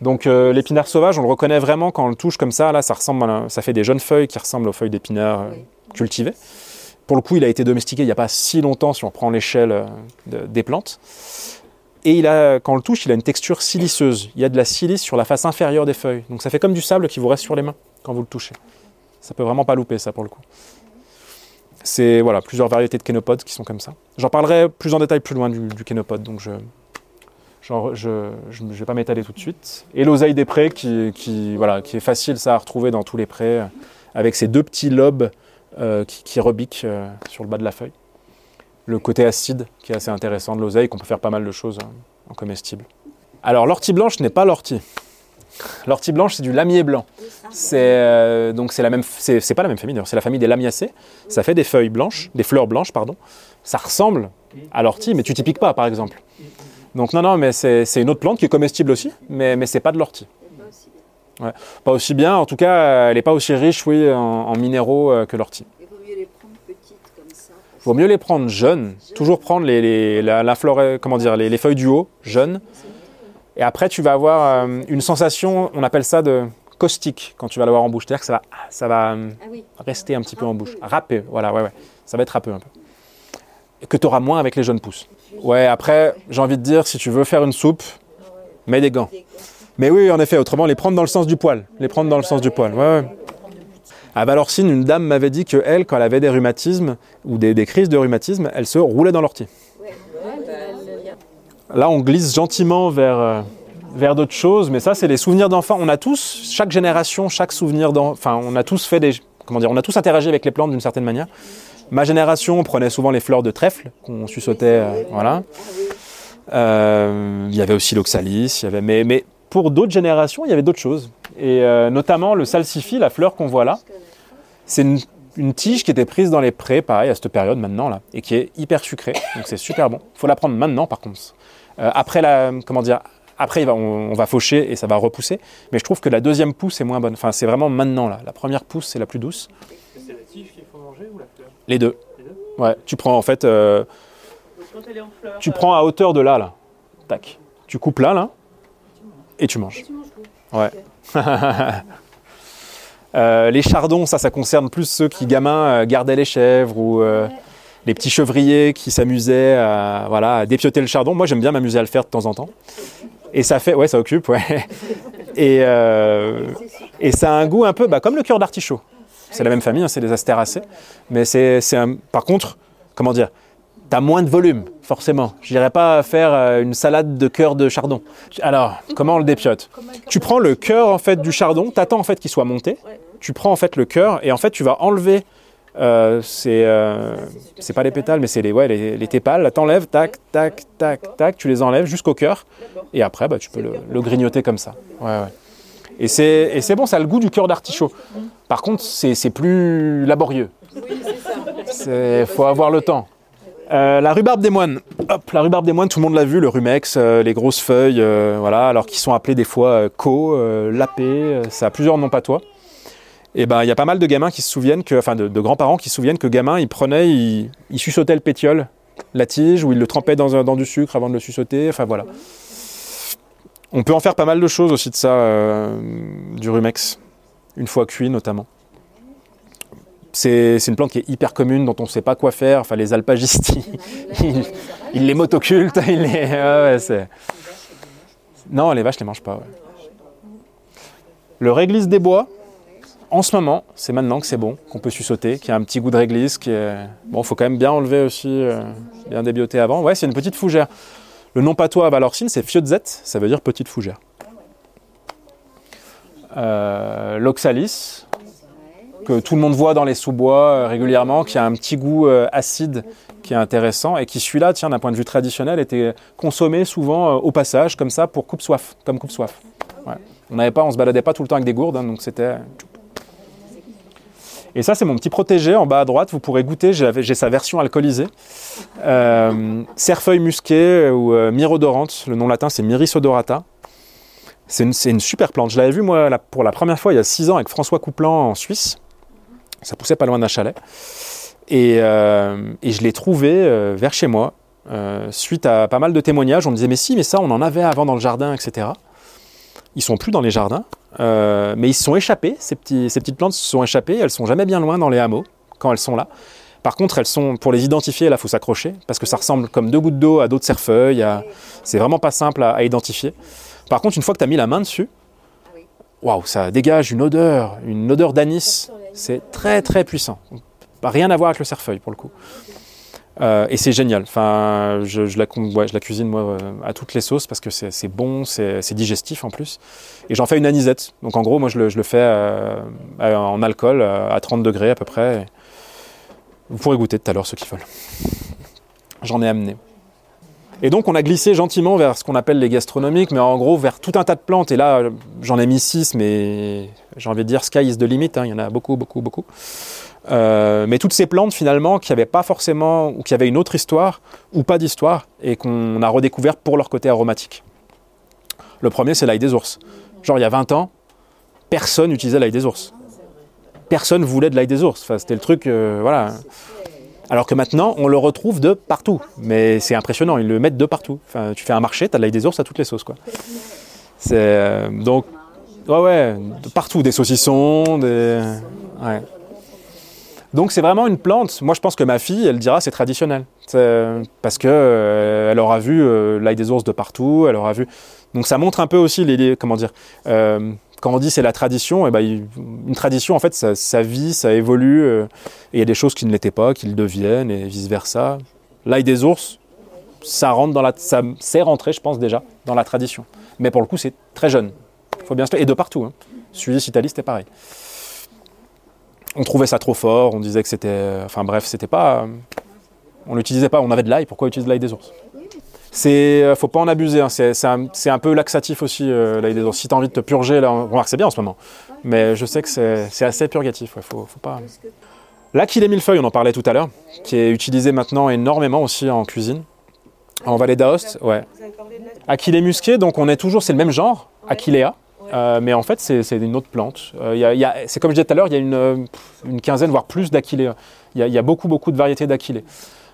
Donc euh, l'épinard sauvage, on le reconnaît vraiment quand on le touche comme ça. Là, ça ressemble, à ça fait des jeunes feuilles qui ressemblent aux feuilles d'épinard euh, cultivées. Pour le coup, il a été domestiqué il n'y a pas si longtemps si on prend l'échelle euh, de- des plantes. Et il a, quand on le touche, il a une texture siliceuse. Il y a de la silice sur la face inférieure des feuilles. Donc ça fait comme du sable qui vous reste sur les mains quand vous le touchez. Ça peut vraiment pas louper ça pour le coup. C'est voilà, plusieurs variétés de kénopodes qui sont comme ça. J'en parlerai plus en détail plus loin du, du kénopode, donc je je ne vais pas m'étaler tout de suite. Et l'oseille des prés qui, est facile à retrouver dans tous les prés, euh, avec ces deux petits lobes euh, qui, rebiquent euh, sur le bas de la feuille. Le côté acide qui est assez intéressant de l'oseille, qu'on peut faire pas mal de choses euh, en comestible. Alors l'ortie blanche n'est pas l'ortie. L'ortie blanche, c'est du lamier blanc. C'est euh, donc la même, c'est pas la même famille c'est la famille des lamiacées. Ça fait des feuilles blanches, des fleurs blanches, pardon. Ça ressemble à l'ortie, mais tu t'y piques pas, par exemple. Donc non, non, mais c'est une autre plante qui est comestible aussi, mais mais c'est pas de l'ortie. Pas aussi bien, en tout cas, euh, elle n'est pas aussi riche, oui, en, en minéraux euh, que l'ortie. Il vaut mieux les prendre petites comme ça. Il vaut mieux les prendre jeunes, toujours prendre les, les- la, la flore- comment dire, les, les feuilles du haut, jeunes. Et après, tu vas avoir euh, une sensation, on appelle ça de caustique, quand tu vas l'avoir en bouche. C'est-à-dire que ça va, ça va euh, Ah oui. rester un petit peu en bouche. Râpé, voilà, ouais, ouais. Ça va être râpeux un peu. Que tu auras moins avec les jeunes pousses. Ouais, après, j'ai envie de dire, si tu veux faire une soupe, mets des gants. Mais oui, en effet, autrement, les prendre dans le sens du poil. Les prendre dans le sens du poil, ouais, ouais. À Valorcine, une dame m'avait dit que elle, quand elle avait des rhumatismes ou des, des crises de rhumatisme, elle se roulait dans l'ortie. Là, on glisse gentiment vers, euh, vers d'autres choses, mais ça, c'est les souvenirs d'enfants. On a tous, chaque génération, chaque souvenir d'enfant, enfin, on a tous fait des, comment dire, on a tous interagi avec les plantes d'une certaine manière. Ma génération, on prenait souvent les fleurs de trèfle qu'on suçotait, euh, voilà. Euh, il y avait aussi l'oxalis, il y avait, mais, mais pour d'autres générations, il y avait d'autres choses. Et euh, notamment le salsifis, la fleur qu'on voit là, c'est une, tige qui était prise dans les prés, pareil, à cette période maintenant, là, et qui est hyper sucrée. Donc c'est super bon. Il faut la prendre maintenant, par contre. Après, comment dire, après on, va faucher et ça va repousser. Mais je trouve que la deuxième pousse est moins bonne. Enfin, c'est vraiment maintenant, là. La première pousse, c'est la plus douce. C'est la tige qu'il faut manger ou la Les deux. Les deux Ouais, tu prends en fait, euh, Donc, quand elle est en fleur. tu euh, prends à hauteur de là, là. Tac. Tu coupes là, là, et tu manges. tu. Euh, les chardons, ça, ça concerne plus ceux qui, gamins, euh, gardaient les chèvres ou euh, les petits chevriers qui s'amusaient à, voilà, à dépioter le chardon. Moi, j'aime bien m'amuser à le faire de temps en temps. Et ça fait, ouais, ça occupe, ouais. Et, et ça a un goût un peu bah, comme le cœur d'artichaut. C'est la même famille, hein, c'est des astéracées. Mais c'est, un, par contre, comment dire, t'as moins de volume, forcément. Je n'irais pas faire euh, une salade de cœur de chardon. Alors, comment on le dépiote Tu prends le cœur en fait du chardon, t'attends en fait qu'il soit monté. Tu prends en fait le cœur et en fait tu vas enlever. Euh, c'est euh, c'est pas les pétales, mais c'est les, ouais, les, les tépales. T'enlèves, tac, tac, tac, tac, tu les enlèves jusqu'au cœur. Et après, bah, tu peux le, le grignoter comme ça. Ouais, ouais. Et c'est bon, ça a le goût du cœur d'artichaut. Par contre, c'est plus laborieux. Il faut avoir le temps. Euh, la rhubarbe des moines. Hop, la rhubarbe des moines, tout le monde l'a vu, le rumex, euh, les grosses feuilles, euh, voilà, alors qu'ils sont appelés des fois co, lapé, ça a plusieurs noms patois. Et ben, il y a pas mal de gamins qui se souviennent que, enfin, de, grands-parents qui se souviennent que gamin, ils prenaient, ils, ils le pétiole, la tige, ou ils le trempaient dans, dans du sucre avant de le suçoter, enfin voilà. On peut en faire pas mal de choses aussi de ça, euh, du rumex, une fois cuit notamment. C'est une plante qui est hyper commune, dont on ne sait pas quoi faire. Enfin, les alpagistes, ils, les motocultent. Ils les... ouais, non, les vaches ne les mangent pas. ouais. Le réglisse des bois, en ce moment, c'est maintenant que c'est bon, qu'on peut sussauter, qui a un petit goût de réglisse. Qui est... Bon, il faut quand même bien enlever aussi, euh, bien débioter avant. Ouais, c'est une petite fougère. Le nom patois à Valorcine, c'est Fiotzet, ça veut dire petite fougère. Euh, L'oxalis, que tout le monde voit dans les sous-bois euh, régulièrement, qui a un petit goût euh, acide qui est intéressant et qui celui-là, tiens, d'un point de vue traditionnel, était consommé souvent au passage comme ça pour coupe-soif, comme coupe-soif. On n'avait pas, on se baladait pas tout le temps avec des gourdes, hein, donc c'était. Et ça, c'est mon petit protégé en bas à droite. Vous pourrez goûter. J'ai sa version alcoolisée. Euh, cerfeuil musqué ou euh, myrodorante. Le nom latin, c'est Myris odorata. C'est une, super plante. Je l'avais vu moi pour la première fois il y a six ans avec François Couplan en Suisse. Ça poussait pas loin d'un chalet. Et, euh, et je l'ai trouvé euh, vers chez moi. Euh, suite à pas mal de témoignages, on me disait mais si, mais ça, on en avait avant dans le jardin, etc. Ils sont plus dans les jardins, euh, mais ils se sont échappés. Ces, petites plantes se sont échappées. Elles sont jamais bien loin dans les hameaux quand elles sont là. Par contre, elles sont pour les identifier, là, faut s'accrocher parce que ça ressemble comme deux gouttes d'eau à d'autres cerfeuilles. C'est vraiment pas simple à, identifier. Par contre, une fois que tu as mis la main dessus, waouh, ça dégage une odeur, une odeur d'anis. C'est très très puissant. Rien à voir avec le cerfeuil pour le coup. Euh, et c'est génial. Enfin, je, la, cuisine moi euh, à toutes les sauces parce que c'est bon, c'est digestif en plus. Et j'en fais une anisette. Donc en gros, moi je le, fais euh, en alcool à 30 degrés à peu près. Vous pourrez goûter tout à l'heure ceux qui veulent. J'en ai amené. Et donc on a glissé gentiment vers ce qu'on appelle les gastronomiques, mais en gros vers tout un tas de plantes. Et là, j'en ai mis 6, mais j'ai envie de dire sky is the limit. hein. Il y en a beaucoup, beaucoup, beaucoup. Euh, mais toutes ces plantes finalement qui n'avaient pas forcément, ou qui avaient une autre histoire, ou pas d'histoire, et qu'on a redécouvert pour leur côté aromatique. Le premier, c'est l'ail des ours. Genre il y a 20 ans, personne n'utilisait l'ail des ours. Personne voulait de l'ail des ours. C'était le truc, euh, voilà. Alors que maintenant, on le retrouve de partout. Mais c'est impressionnant, ils le mettent de partout. Enfin, tu fais un marché, tu as de l'ail des ours à toutes les sauces. Quoi. C'est, euh, donc, ouais, ouais, partout, des saucissons, des. Ouais. Donc c'est vraiment une plante. Moi je pense que ma fille, elle dira c'est traditionnel. C'est- Parce que euh, elle aura vu euh, l'ail des ours de partout, elle aura vu. Donc ça montre un peu aussi les, comment dire. euh, quand on dit c'est la tradition, eh ben, une tradition, en fait, ça, ça vit, ça évolue, euh, et il y a des choses qui ne l'étaient pas, qui le deviennent, et vice-versa. L'ail des ours, ça rentre dans la, ça c'est rentré, je pense déjà, dans la tradition. Mais pour le coup, c'est très jeune. Faut bien se et de partout. Hein. Suisse, Italie, c'était pareil. On trouvait ça trop fort, on disait que c'était, enfin bref, c'était pas, on l'utilisait pas. On avait de l'ail, pourquoi utiliser de l'ail des ours? C'est, euh, faut pas en abuser. hein. C'est, un, peu laxatif aussi euh, l'ail des ours. Si t'as envie de te purger, on remarque c'est bien en ce moment. Mais je sais que c'est, assez purgatif. Ouais, faut, faut pas. L'Achille millefeuille, on en parlait tout à l'heure, qui est utilisé maintenant énormément aussi en cuisine. En vallée d'Aoste, ouais. Vous avez parlé de la... Achillée musqué, donc on est toujours, c'est le même genre, Achillea, euh, mais en fait c'est une autre plante. Euh, c'est comme je disais tout à l'heure, il y a une, euh, quinzaine, voire plus d'Achillea. Il y, a, beaucoup, beaucoup de variétés d'Achillée.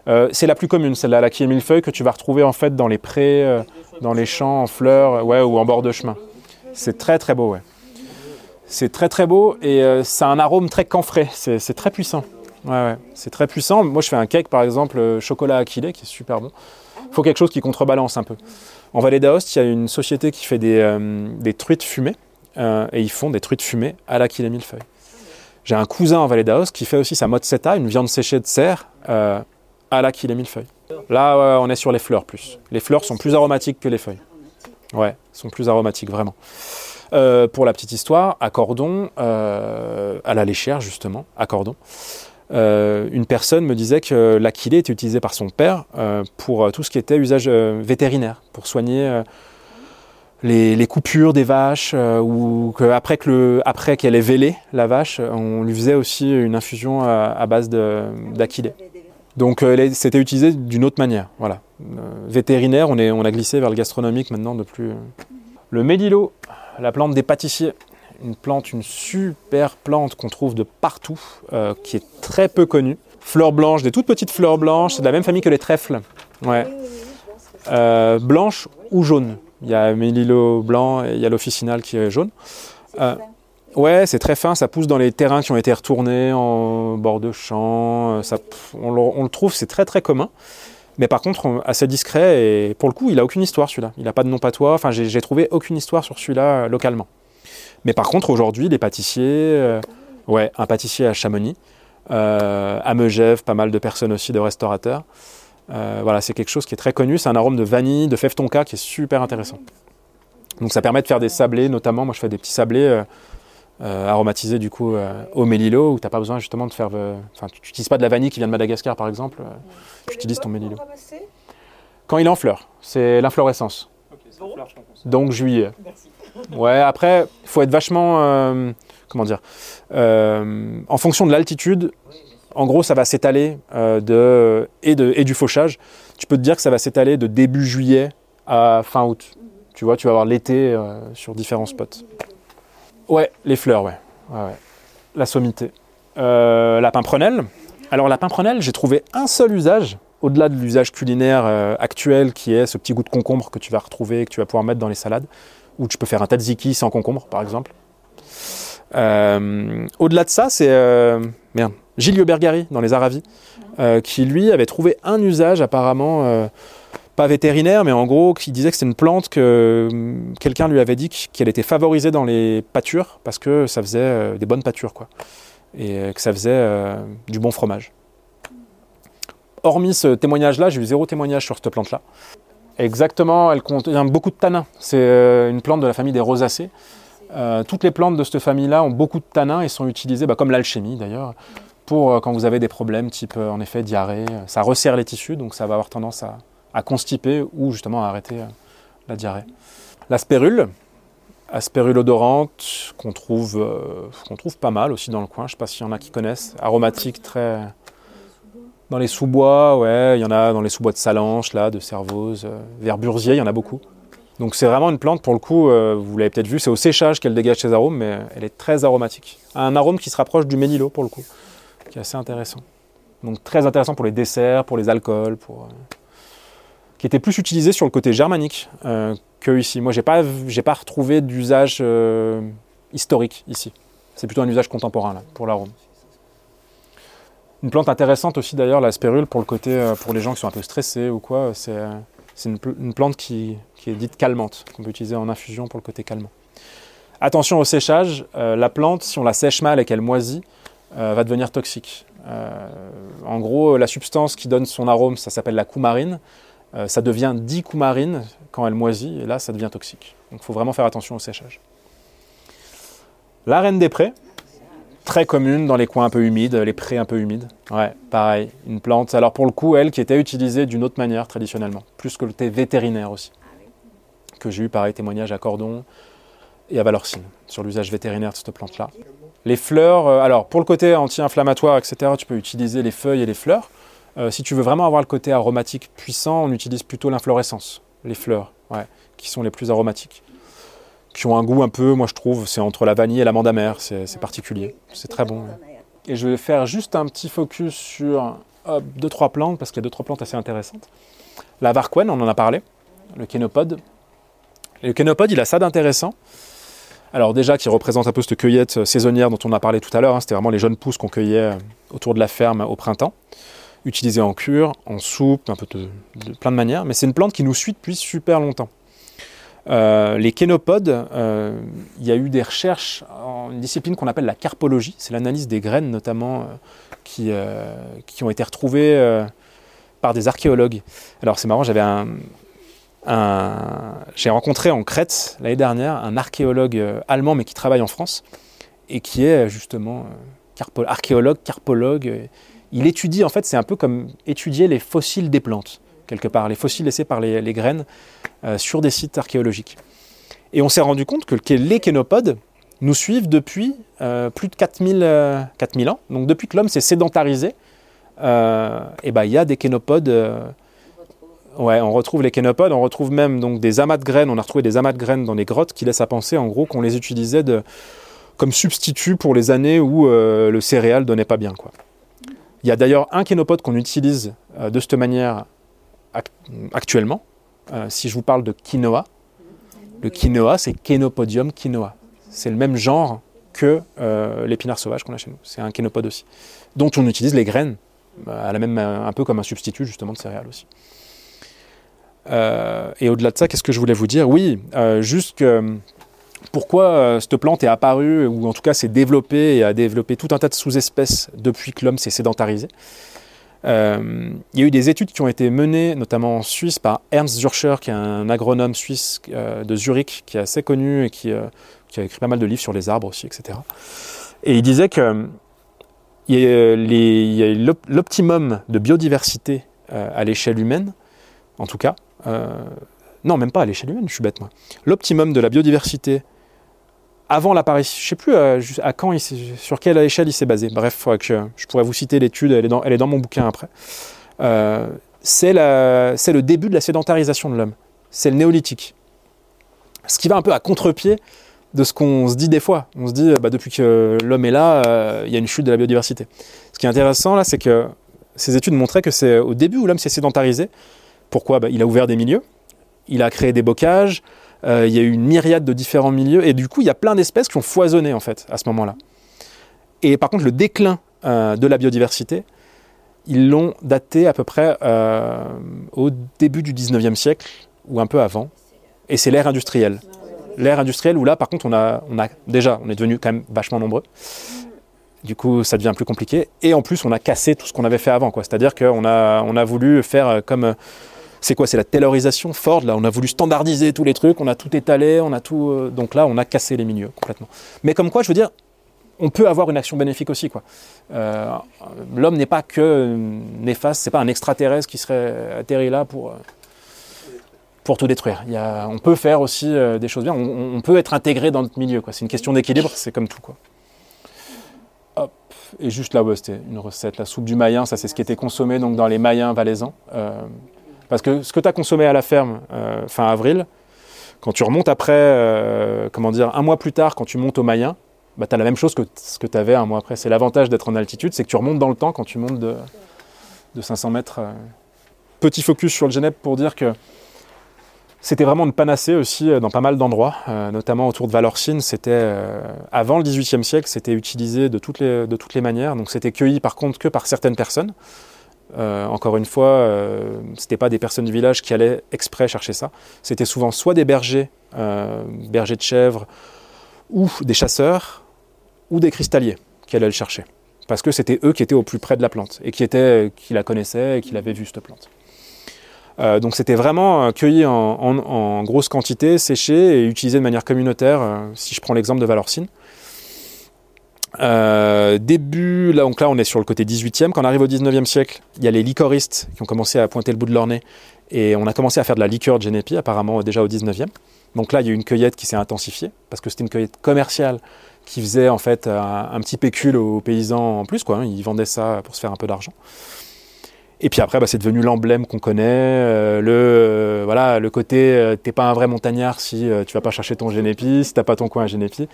Euh, c'est la plus commune, celle-là, l'Achillée millefeuille, que tu vas retrouver en fait dans les prés, dans les champs, en fleurs, ou en bord de chemin. C'est très très beau. C'est très très beau et ça a un arôme très camphré, c'est très puissant. C'est très puissant. Moi je fais un cake par exemple, chocolat Achillée, qui est super bon. Il faut quelque chose qui contrebalance un peu. En Vallée d'Aoste, il y a une société qui fait des, euh, truites fumées euh, et ils font des truites fumées à l'Achillée millefeuille. J'ai un cousin en Vallée d'Aoste qui fait aussi sa mozzetta, une viande séchée de cerf euh, à l'Achillée millefeuille. Là, on est sur les fleurs plus. Les fleurs sont plus aromatiques que les feuilles. Ouais, sont plus aromatiques vraiment. Pour la petite histoire, à Cordon, à la léchère justement, à Cordon, euh, une personne me disait que l'achillée était utilisée par son père euh, pour euh, tout ce qui était usage vétérinaire, pour soigner les, coupures des vaches, ou que après que le- après qu'elle ait vélé la vache, on lui faisait aussi une infusion à, base d'achillée. Donc c'était utilisé d'une autre manière. Voilà. Vétérinaire, on, a glissé vers le gastronomique maintenant de plus. Le médilo, la plante des pâtissiers, une plante, une super plante qu'on trouve de partout, euh, qui est très peu connue. Fleurs blanches, des toutes petites fleurs blanches, c'est de la même famille que les trèfles. Ouais. Euh, blanches ou jaunes. Il y a Mélilo blanc et il y a l'officinal qui est jaune. Euh, Ouais, c'est très fin, ça pousse dans les terrains qui ont été retournés en bord de champ. euh, Ça, on, le, on le trouve, c'est très très commun. Mais par contre, on- assez discret et pour le coup, il a aucune histoire celui-là. Il n'a pas de nom patois. Enfin, j'ai trouvé aucune histoire sur celui-là localement. Mais par contre, aujourd'hui, les pâtissiers, euh, ouais, un pâtissier à Chamonix, euh, à Megève, pas mal de personnes aussi, de restaurateurs. Euh, voilà, c'est quelque chose qui est très connu. C'est un arôme de vanille, de fève tonka qui est super intéressant. Donc ça permet de faire des sablés, notamment. Moi, je fais des petits sablés euh, euh, aromatisés du coup euh, au mélilo, où t'as pas besoin justement de faire. euh, Enfin, tu n'utilises pas de la vanille qui vient de Madagascar, par exemple. euh, tu utilises ton mélilo. Quand il est en fleur, c'est l'inflorescence. Donc juillet. Merci. Ouais, après, il faut être vachement. euh, comment dire euh, En fonction de l'altitude, en gros, ça va s'étaler euh, de, et, du fauchage. Tu peux te dire que ça va s'étaler de début juillet à fin août. Tu vois, tu vas avoir l'été sur différents spots. Ouais, les fleurs, ouais. La sommité. La pimprenelle. Alors, la pimprenelle, j'ai trouvé un seul usage, au-delà de l'usage culinaire actuel qui est ce petit goût de concombre que tu vas retrouver et que tu vas pouvoir mettre dans les salades où tu peux faire un tzatziki sans concombre, par exemple. Euh, Au-delà de ça, c'est euh, merde, Gilio Bergari dans les Aravis, euh, qui lui avait trouvé un usage apparemment euh, pas vétérinaire, mais en gros, qui disait que c'était une plante que quelqu'un lui avait dit qu'elle était favorisée dans les pâtures parce que ça faisait des bonnes pâtures, quoi, et que ça faisait du bon fromage. Hormis ce témoignage-là, j'ai eu zéro témoignage sur cette plante-là. Exactement, elle contient beaucoup de tanins. C'est euh, une plante de la famille des rosacées. Euh, toutes les plantes de cette famille-là ont beaucoup de tanins et sont utilisées, bah, comme l'alchimie d'ailleurs, pour euh, quand vous avez des problèmes type en effet diarrhée. Ça resserre les tissus, donc ça va avoir tendance à, à constiper ou justement à arrêter la diarrhée. La spérule, aspérule odorante, qu'on trouve, qu'on trouve pas mal aussi dans le coin. Je ne sais pas s'il y en a qui connaissent. Aromatique, très. Dans les sous-bois, ouais, il y en a dans les sous-bois de Salanches, là, de Cervose, euh, vers Burzier, il y en a beaucoup. Donc c'est vraiment une plante, pour le coup, euh, vous l'avez peut-être vu, c'est au séchage qu'elle dégage ses arômes, mais elle est très aromatique. Un arôme qui se rapproche du ménilo, pour le coup, qui est assez intéressant. Donc très intéressant pour les desserts, pour les alcools, pour, euh, qui était plus utilisé sur le côté germanique euh, que ici. Moi, j'ai pas, j'ai pas retrouvé d'usage historique ici. C'est plutôt un usage contemporain pour l'arôme. Une plante intéressante aussi d'ailleurs, la spérule, pour le côté, euh, pour les gens qui sont un peu stressés ou quoi, c'est euh, une, une plante qui, qui est dite calmante, qu'on peut utiliser en infusion pour le côté calmant. Attention au séchage, euh, la plante, si on la sèche mal et qu'elle moisit, va devenir toxique. En gros, la substance qui donne son arôme, ça s'appelle la coumarine. Ça devient dicoumarine quand elle moisit, et là, ça devient toxique. Donc il faut vraiment faire attention au séchage. La reine des prés, très commune dans les coins un peu humides, les prés un peu humides. Ouais, pareil, une plante. Alors pour le coup, elle qui était utilisée d'une autre manière traditionnellement, plus que le thé vétérinaire aussi, que j'ai eu pareil témoignage à Cordon et à Valorcine sur l'usage vétérinaire de cette plante-là. Les fleurs, euh, alors pour le côté anti-inflammatoire, etc., tu peux utiliser les feuilles et les fleurs. Euh, si tu veux vraiment avoir le côté aromatique puissant, on utilise plutôt l'inflorescence, les fleurs, ouais, qui sont les plus aromatiques. Qui ont un goût un peu, moi je trouve, c'est entre la vanille et l'amande amère, c'est particulier, c'est très bon. Et je vais faire juste un petit focus sur deux, trois plantes, parce qu'il y a deux, trois plantes assez intéressantes. La varquen, on en a parlé, le kénopode. Et le kénopode, il a ça d'intéressant. Alors déjà, qui représente un peu cette cueillette euh, saisonnière dont on a parlé tout à l'heure, hein, c'était vraiment les jeunes pousses qu'on cueillait euh, autour de la ferme au printemps, utilisées en cure, en soupe, un peu de plein de manières, mais c'est une plante qui nous suit depuis super longtemps. Euh, les kénopodes, euh, il y a eu des recherches en une discipline qu'on appelle la carpologie, c'est l'analyse des graines notamment euh, qui, qui ont été retrouvées par des archéologues. Alors c'est marrant, j'avais j'ai rencontré en Crète l'année dernière un archéologue allemand mais qui travaille en France et qui est justement archéologue, carpologue. Il étudie en fait, c'est un peu comme étudier les fossiles des plantes quelque part, les fossiles laissés par les, graines euh, sur des sites archéologiques. Et on s'est rendu compte que le- les kénopodes nous suivent depuis euh, plus de 4000, euh, 4000 ans. Donc depuis que l'homme s'est sédentarisé, et ben, il y a des kénopodes. ouais, on retrouve les kénopodes, on retrouve même donc, des amas de graines. On a retrouvé des amas de graines dans les grottes qui laissent à penser en gros qu'on les utilisait comme substitut pour les années où le céréal donnait pas bien. Quoi. Il y a d'ailleurs un kénopode qu'on utilise de cette manière actuellement. Euh, si je vous parle de quinoa, le quinoa, c'est Kenopodium quinoa. C'est le même genre que euh, l'épinard sauvage qu'on a chez nous. C'est un kénopode aussi, dont on utilise les graines, euh, à la même, un peu comme un substitut justement de céréales aussi. Et au-delà de ça, qu'est-ce que je voulais vous dire? Oui, juste que pourquoi cette plante est apparue, ou en tout cas s'est développée et a développé tout un tas de sous-espèces depuis que l'homme s'est sédentarisé? Euh, il y a eu des études qui ont été menées, notamment en Suisse, par Ernst Zürcher, qui est un agronome suisse euh, de Zurich, qui est assez connu et qui, euh, qui a écrit pas mal de livres sur les arbres aussi, etc. Et il disait que l'optimum de biodiversité à l'échelle humaine, en tout cas. non, même pas à l'échelle humaine, je suis bête moi. L'optimum de la biodiversité avant l'apparition, je sais plus euh, à quand, sur quelle échelle il s'est basé. Bref, je, pourrais vous citer l'étude, elle, est dans- mon bouquin après. Euh, c'est le début de la sédentarisation de l'homme. C'est le néolithique. Ce qui va un peu à contre-pied de ce qu'on se dit des fois. On se dit, bah, depuis que l'homme est là, euh, il y a une chute de la biodiversité. Ce qui est intéressant là, c'est que ces études montraient que c'est au début où l'homme s'est sédentarisé. Pourquoi? Bah, Il a ouvert des milieux, il a créé des bocages, il y a eu une myriade de différents milieux, et du coup, il y a plein d'espèces qui ont foisonné en fait à ce moment-là. Et par contre, le déclin euh, de la biodiversité, ils l'ont daté à peu près euh, au début du 19e siècle, ou un peu avant, et c'est l'ère industrielle. L'ère industrielle où là, par contre, on a, déjà, on est devenu quand même vachement nombreux. Du coup, ça devient plus compliqué. Et en plus, on a cassé tout ce qu'on avait fait avant. C'est-à-dire qu'on a, on a voulu faire euh, comme... C'est quoi C'est la taylorisation Ford, là. On a voulu standardiser tous les trucs, on a tout étalé, on a tout... euh, donc là, on a cassé les milieux complètement. Mais comme quoi, je veux dire, on peut avoir une action bénéfique aussi. Euh, L'homme n'est pas que néfaste, c'est pas un extraterrestre qui serait atterri là pour... euh, tout détruire. On peut faire aussi des choses bien. On, peut être intégré dans notre milieu. C'est une question d'équilibre, c'est comme tout. Et juste là, ouais, c'était une recette? La soupe du mayen, ça c'est ce qui était consommé donc, dans les mayens valaisans. Parce que ce que tu as consommé à la ferme euh, fin avril, quand tu remontes après, euh, comment dire, un mois plus tard, quand tu montes au mayen, bah, tu as la même chose que ce que tu avais un mois après. C'est l'avantage d'être en altitude, c'est que tu remontes dans le temps quand tu montes de, de 500 mètres. euh. Petit focus sur le Genève pour dire que c'était vraiment une panacée aussi dans pas mal d'endroits, notamment autour de Valorcine. C'était avant le XVIIIe siècle, c'était utilisé de toutes les de toutes les manières. Donc c'était cueilli par contre que par certaines personnes. Euh, encore une fois, euh, c'était pas des personnes du village qui allaient exprès chercher ça. C'était souvent soit des bergers, euh, bergers de chèvres ou des chasseurs, ou des cristalliers qui allaient le chercher. Parce que c'était eux qui étaient au plus près de la plante, et qui, étaient, qui la connaissaient et qui l'avaient vue, cette plante. Euh, donc c'était vraiment cueilli en, en- en grosse quantité, séché et utilisé de manière communautaire, si je prends l'exemple de Valorcine. Euh, début, là, donc là on est sur le côté 18e, quand on arrive au 19e siècle, il y a les licoristes qui ont commencé à pointer le bout de leur nez, et on a commencé à faire de la liqueur de Genepi, apparemment déjà au 19e. Donc là il y a une cueillette qui s'est intensifiée, parce que c'était une cueillette commerciale qui faisait en fait un, petit pécule aux paysans en plus, quoi. hein. Ils vendaient ça pour se faire un peu d'argent. Et puis après, bah, c'est devenu l'emblème qu'on connaît, euh, le, euh, voilà, le côté t'es pas un vrai montagnard si tu vas pas chercher ton génépi, si t'as pas ton coin à génépi.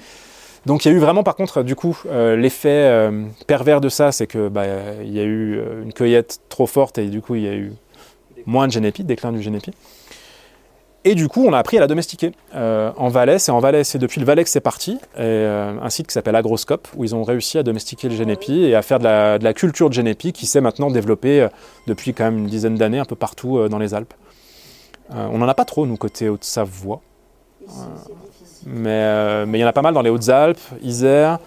Donc il y a eu vraiment, par contre, du coup, euh, l'effet euh, pervers de ça, c'est que bah, il y a eu euh, une cueillette trop forte et du coup il y a eu moins de génépi, déclin du génépi. Et du coup, on a appris à la domestiquer en Valais. Et en Valais, c'est depuis le Valais que c'est parti. Un site qui s'appelle Agroscope, où ils ont réussi à domestiquer le génépi et à faire de la, de la culture de génépi qui s'est maintenant développée depuis quand même une dizaine d'années un peu partout dans les Alpes. On n'en a pas trop, nous, côté Haute-Savoie. Euh, mais il y en a pas mal dans les Hautes-Alpes, Isère,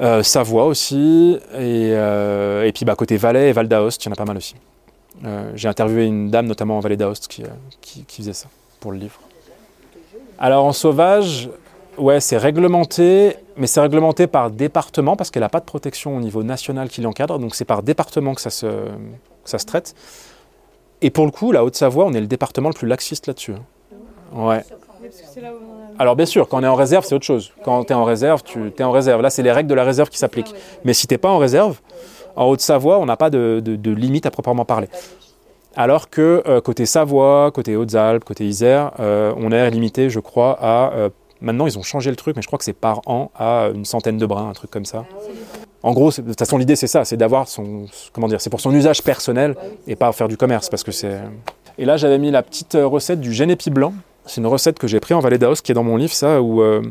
euh, Savoie aussi, et, euh, puis bah, côté Valais et Val d'Aoste, il y en a pas mal aussi. J'ai interviewé une dame, notamment en Vallée d'Aoste, qui faisait ça pour le livre. Alors en sauvage, ouais, c'est réglementé, mais c'est réglementé par département parce qu'elle n'a pas de protection au niveau national qui l'encadre, donc c'est par département que ça, se, que ça se traite. Et pour le coup, la Haute-Savoie, on est le département le plus laxiste là-dessus. hein. Ouais. Alors bien sûr, quand on est en réserve, c'est autre chose. Quand tu es en réserve, tu es en réserve. Là, c'est les règles de la réserve qui s'appliquent. Mais si t'es pas en réserve, en Haute-Savoie, on n'a pas de, de- de limite à proprement parler. Alors que euh, côté Savoie, côté Hautes-Alpes, côté Isère, euh, on est limité, je crois, à... euh, maintenant, ils ont changé le truc, mais je crois que c'est par an à une centaine de brins, un truc comme ça. En gros, de toute façon, l'idée, c'est ça, c'est d'avoir son... Comment dire C'est pour son usage personnel et pas faire du commerce, parce que c'est... Et là, j'avais mis la petite recette du génépi blanc. C'est une recette que j'ai pris en Vallée d'Aoste, qui est dans mon livre, ça, où euh,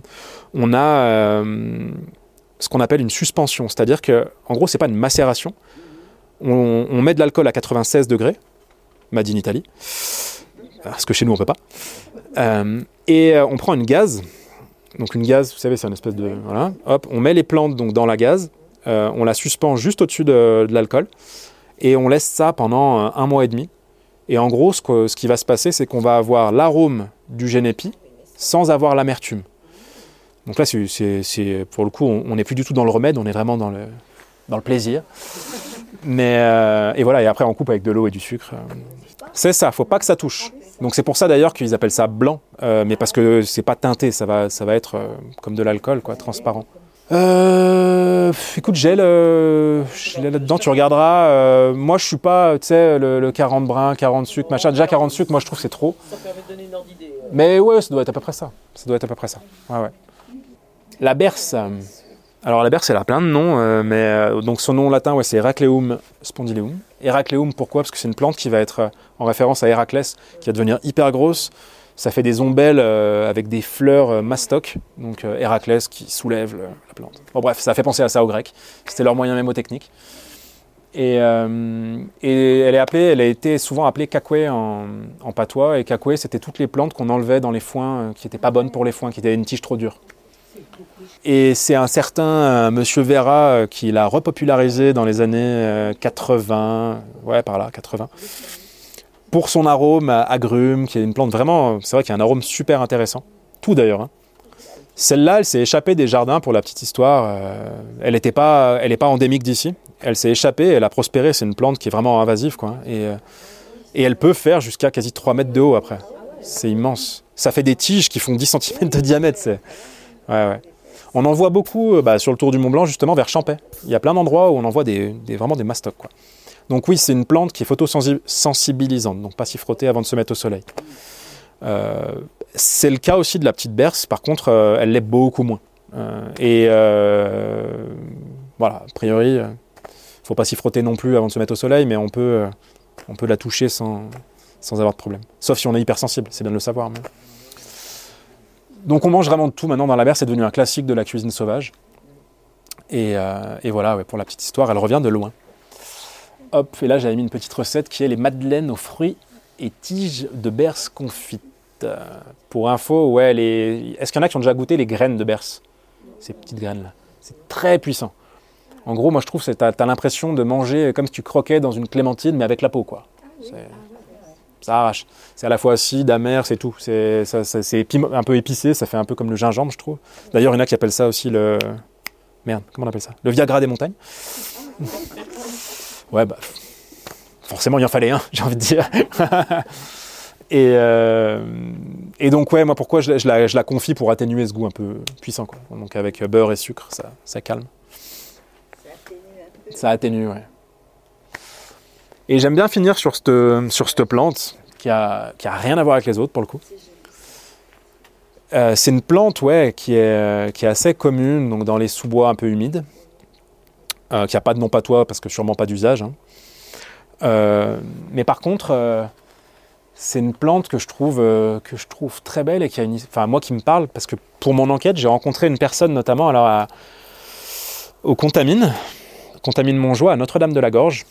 on a euh, ce qu'on appelle une suspension. C'est-à-dire que, en gros, c'est pas une macération. On, met de l'alcool à 96 degrés, made in Italy, parce que chez nous, on peut pas. Euh, et on prend une gaz. Donc une gaz, vous savez, c'est une espèce de... Voilà. Hop, on met les plantes donc, dans la gaz. on la suspend juste au-dessus de, l'alcool. Et on laisse ça pendant un mois et demi. Et en gros, ce, qui va se passer, c'est qu'on va avoir l'arôme du génépi sans avoir l'amertume. Donc là, c'est- pour le coup, on n'est plus du tout dans le remède, on est vraiment dans le, dans le plaisir. Mais euh, et voilà, et après on coupe avec de l'eau et du sucre. C'est ça, faut pas que ça touche. Donc c'est pour ça d'ailleurs qu'ils appellent ça blanc, euh, mais parce que c'est pas teinté, ça va, ça va être euh, comme de l'alcool, quoi, transparent. Euh, écoute, j'ai je l'ai là-dedans, tu regarderas. euh, moi, je suis pas, tu sais, le, le 40 brins, 40 sucre, machin. Déjà 40 sucre, moi je trouve c'est trop. Ça permet de donner une ordre d'idée. euh. Mais ouais, ça doit être à peu près ça. Ça doit être à peu près ça. Ouais, ouais. La berce. euh, Alors la berce, elle a plein de noms, euh, mais euh, donc son nom latin, ouais, c'est Heracleum spondyleum. Heracleum, pourquoi? Parce que c'est une plante qui va être euh, en référence à Héraclès, qui va devenir hyper grosse. Ça fait des ombelles euh, avec des fleurs euh, mastoc, donc euh, Héraclès qui soulève la plante. Bon bref, ça fait penser à ça aux Grecs. C'était leur moyen mémotechnique. Et, elle est appelée, elle a été souvent appelée cacoué en, patois. Et cacoué, c'était toutes les plantes qu'on enlevait dans les foins qui n'étaient pas bonnes pour les foins, qui étaient une tige trop dure. Et c'est un certain Monsieur Vera qui l'a repopularisé dans les années euh, 80, ouais par là, 80, pour son arôme à agrumes, qui est une plante vraiment, c'est vrai qu'il y a un arôme super intéressant. Tout d'ailleurs. hein. Celle-là, elle s'est échappée des jardins pour la petite histoire. euh, elle n'est pas, elle pas endémique d'ici. Elle s'est échappée, elle a prospéré. C'est une plante qui est vraiment invasive, quoi. Et, euh, et elle peut faire jusqu'à quasi 3 mètres de haut après. C'est immense. Ça fait des tiges qui font 10 cm de diamètre. C'est... Ouais, ouais. On en voit beaucoup euh, bah, sur le tour du Mont Blanc, justement, vers Champais. Il y a plein d'endroits où on en voit des, des- vraiment des mastocs. Quoi. Donc oui, c'est une plante qui est photosensibilisante, donc pas s'y frotter avant de se mettre au soleil. Euh, c'est le cas aussi de la petite berce, par contre, euh, elle l'est beaucoup moins. Euh, et voilà, a priori, faut pas s'y frotter non plus avant de se mettre au soleil, mais on peut, on peut la toucher sans, sans avoir de problème. Sauf si on est hypersensible, c'est bien de le savoir. Donc on mange vraiment de tout maintenant dans la berce, c'est devenu un classique de la cuisine sauvage. Et, voilà, pour la petite histoire, elle revient de loin. Hop, et là j'avais mis une petite recette qui est les madeleines aux fruits et tiges de berce confites. Pour info, ouais, est-ce qu'il y en a qui ont déjà goûté les graines de berce? Ces petites graines-là. C'est très puissant. En gros, moi je trouve que tu as, l'impression de manger comme si tu croquais dans une clémentine, mais avec la peau, quoi. Ça arrache. C'est à la fois acide, amer, c'est tout. C'est un peu épicé, ça fait un peu comme le gingembre, je trouve. D'ailleurs, il y en a qui appellent ça aussi le. Merde, comment on appelle ça? Le Viagra des montagnes. Ouais, bah. Forcément, il en fallait un, j'ai envie de dire. et, euh, et donc, ouais, moi, pourquoi je, la- je la, je la confie pour atténuer ce goût un peu puissant, quoi. Donc, avec beurre et sucre, ça, ça calme. Ça atténue un peu. Ça atténue, ouais. Et j'aime bien finir sur cette, sur cette plante qui a, qui a rien à voir avec les autres pour le coup. C'est. Euh, c'est une plante ouais, qui, est, qui est assez commune donc dans les sous-bois un peu humides, euh, qui n'a pas de nom patois parce que sûrement pas d'usage. hein. Euh, mais par contre, euh, c'est une plante que je, trouve, euh, que je trouve très belle et qui a une, enfin moi qui me parle parce que pour mon enquête, j'ai rencontré une personne notamment alors au Contamine, Contamine Montjoie à Notre-Dame-de-la-Gorge,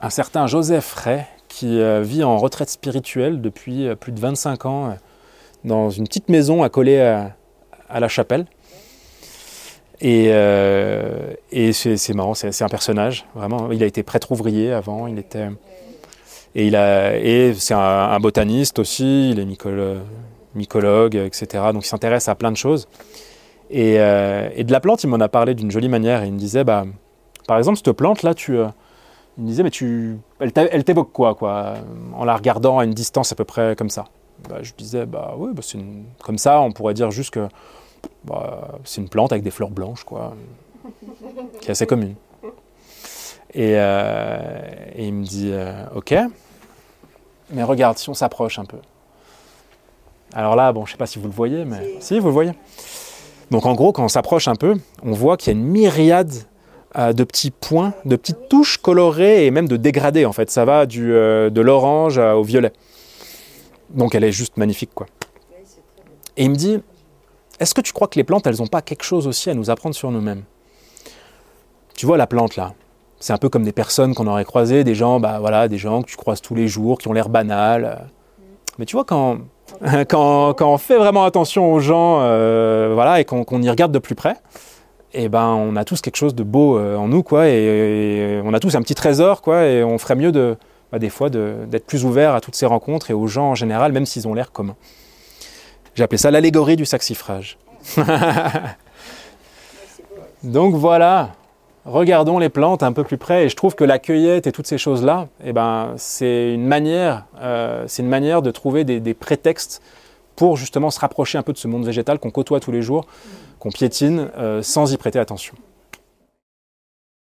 un certain Joseph Ray qui vit en retraite spirituelle depuis plus de 25 ans dans une petite maison accolée à la chapelle. Et, euh, et c'est marrant, c'est un personnage, vraiment. Il a été prêtre ouvrier avant, il était. Et, c'est un, botaniste aussi, il est mycolo- mycologue, etc. Donc il s'intéresse à plein de choses. Et, euh, et de la plante, il m'en a parlé d'une jolie manière. Il me disait, bah, par exemple, cette plante-là, euh, il me disait, mais tu, elle t'évoque quoi, quoi, en la regardant à une distance à peu près comme ça? Bah, je disais, bah oui, bah, comme ça, on pourrait dire juste que bah, c'est une plante avec des fleurs blanches, quoi, qui est assez commune. Et, euh, et il me dit, euh, ok, mais regarde, si on s'approche un peu. Alors là, bon, je sais pas si vous le voyez, mais si, vous le voyez. Donc en gros, quand on s'approche un peu, on voit qu'il y a une myriade euh, de petits points, de petites touches colorées et même de dégradés en fait. Ça va du, de l'orange au violet. Donc elle est juste magnifique quoi. Et il me dit, est-ce que tu crois que les plantes, elles n'ont pas quelque chose aussi à nous apprendre sur nous-mêmes? Tu vois la plante là C'est un peu comme des personnes qu'on aurait croisées, des gens, bah voilà, des gens que tu croises tous les jours, qui ont l'air banals. Mais tu vois quand, quand, quand on fait vraiment attention aux gens, euh, voilà, et qu'on qu'on y regarde de plus près, eh ben on a tous quelque chose de beau euh, en nous, quoi, et, et on a tous un petit trésor, quoi, et on ferait mieux de, bah, des fois d'être plus ouvert à toutes ces rencontres et aux gens en général, même s'ils ont l'air communs. J'ai appelé ça l'allégorie du saxifrage. Donc voilà, regardons les plantes un peu plus près. Et je trouve que la cueillette et toutes ces choses-là, eh ben, c'est une manière, euh, c'est une manière de trouver des, des prétextes pour justement se rapprocher un peu de ce monde végétal qu'on côtoie tous les jours, qu'on piétine euh, sans y prêter attention.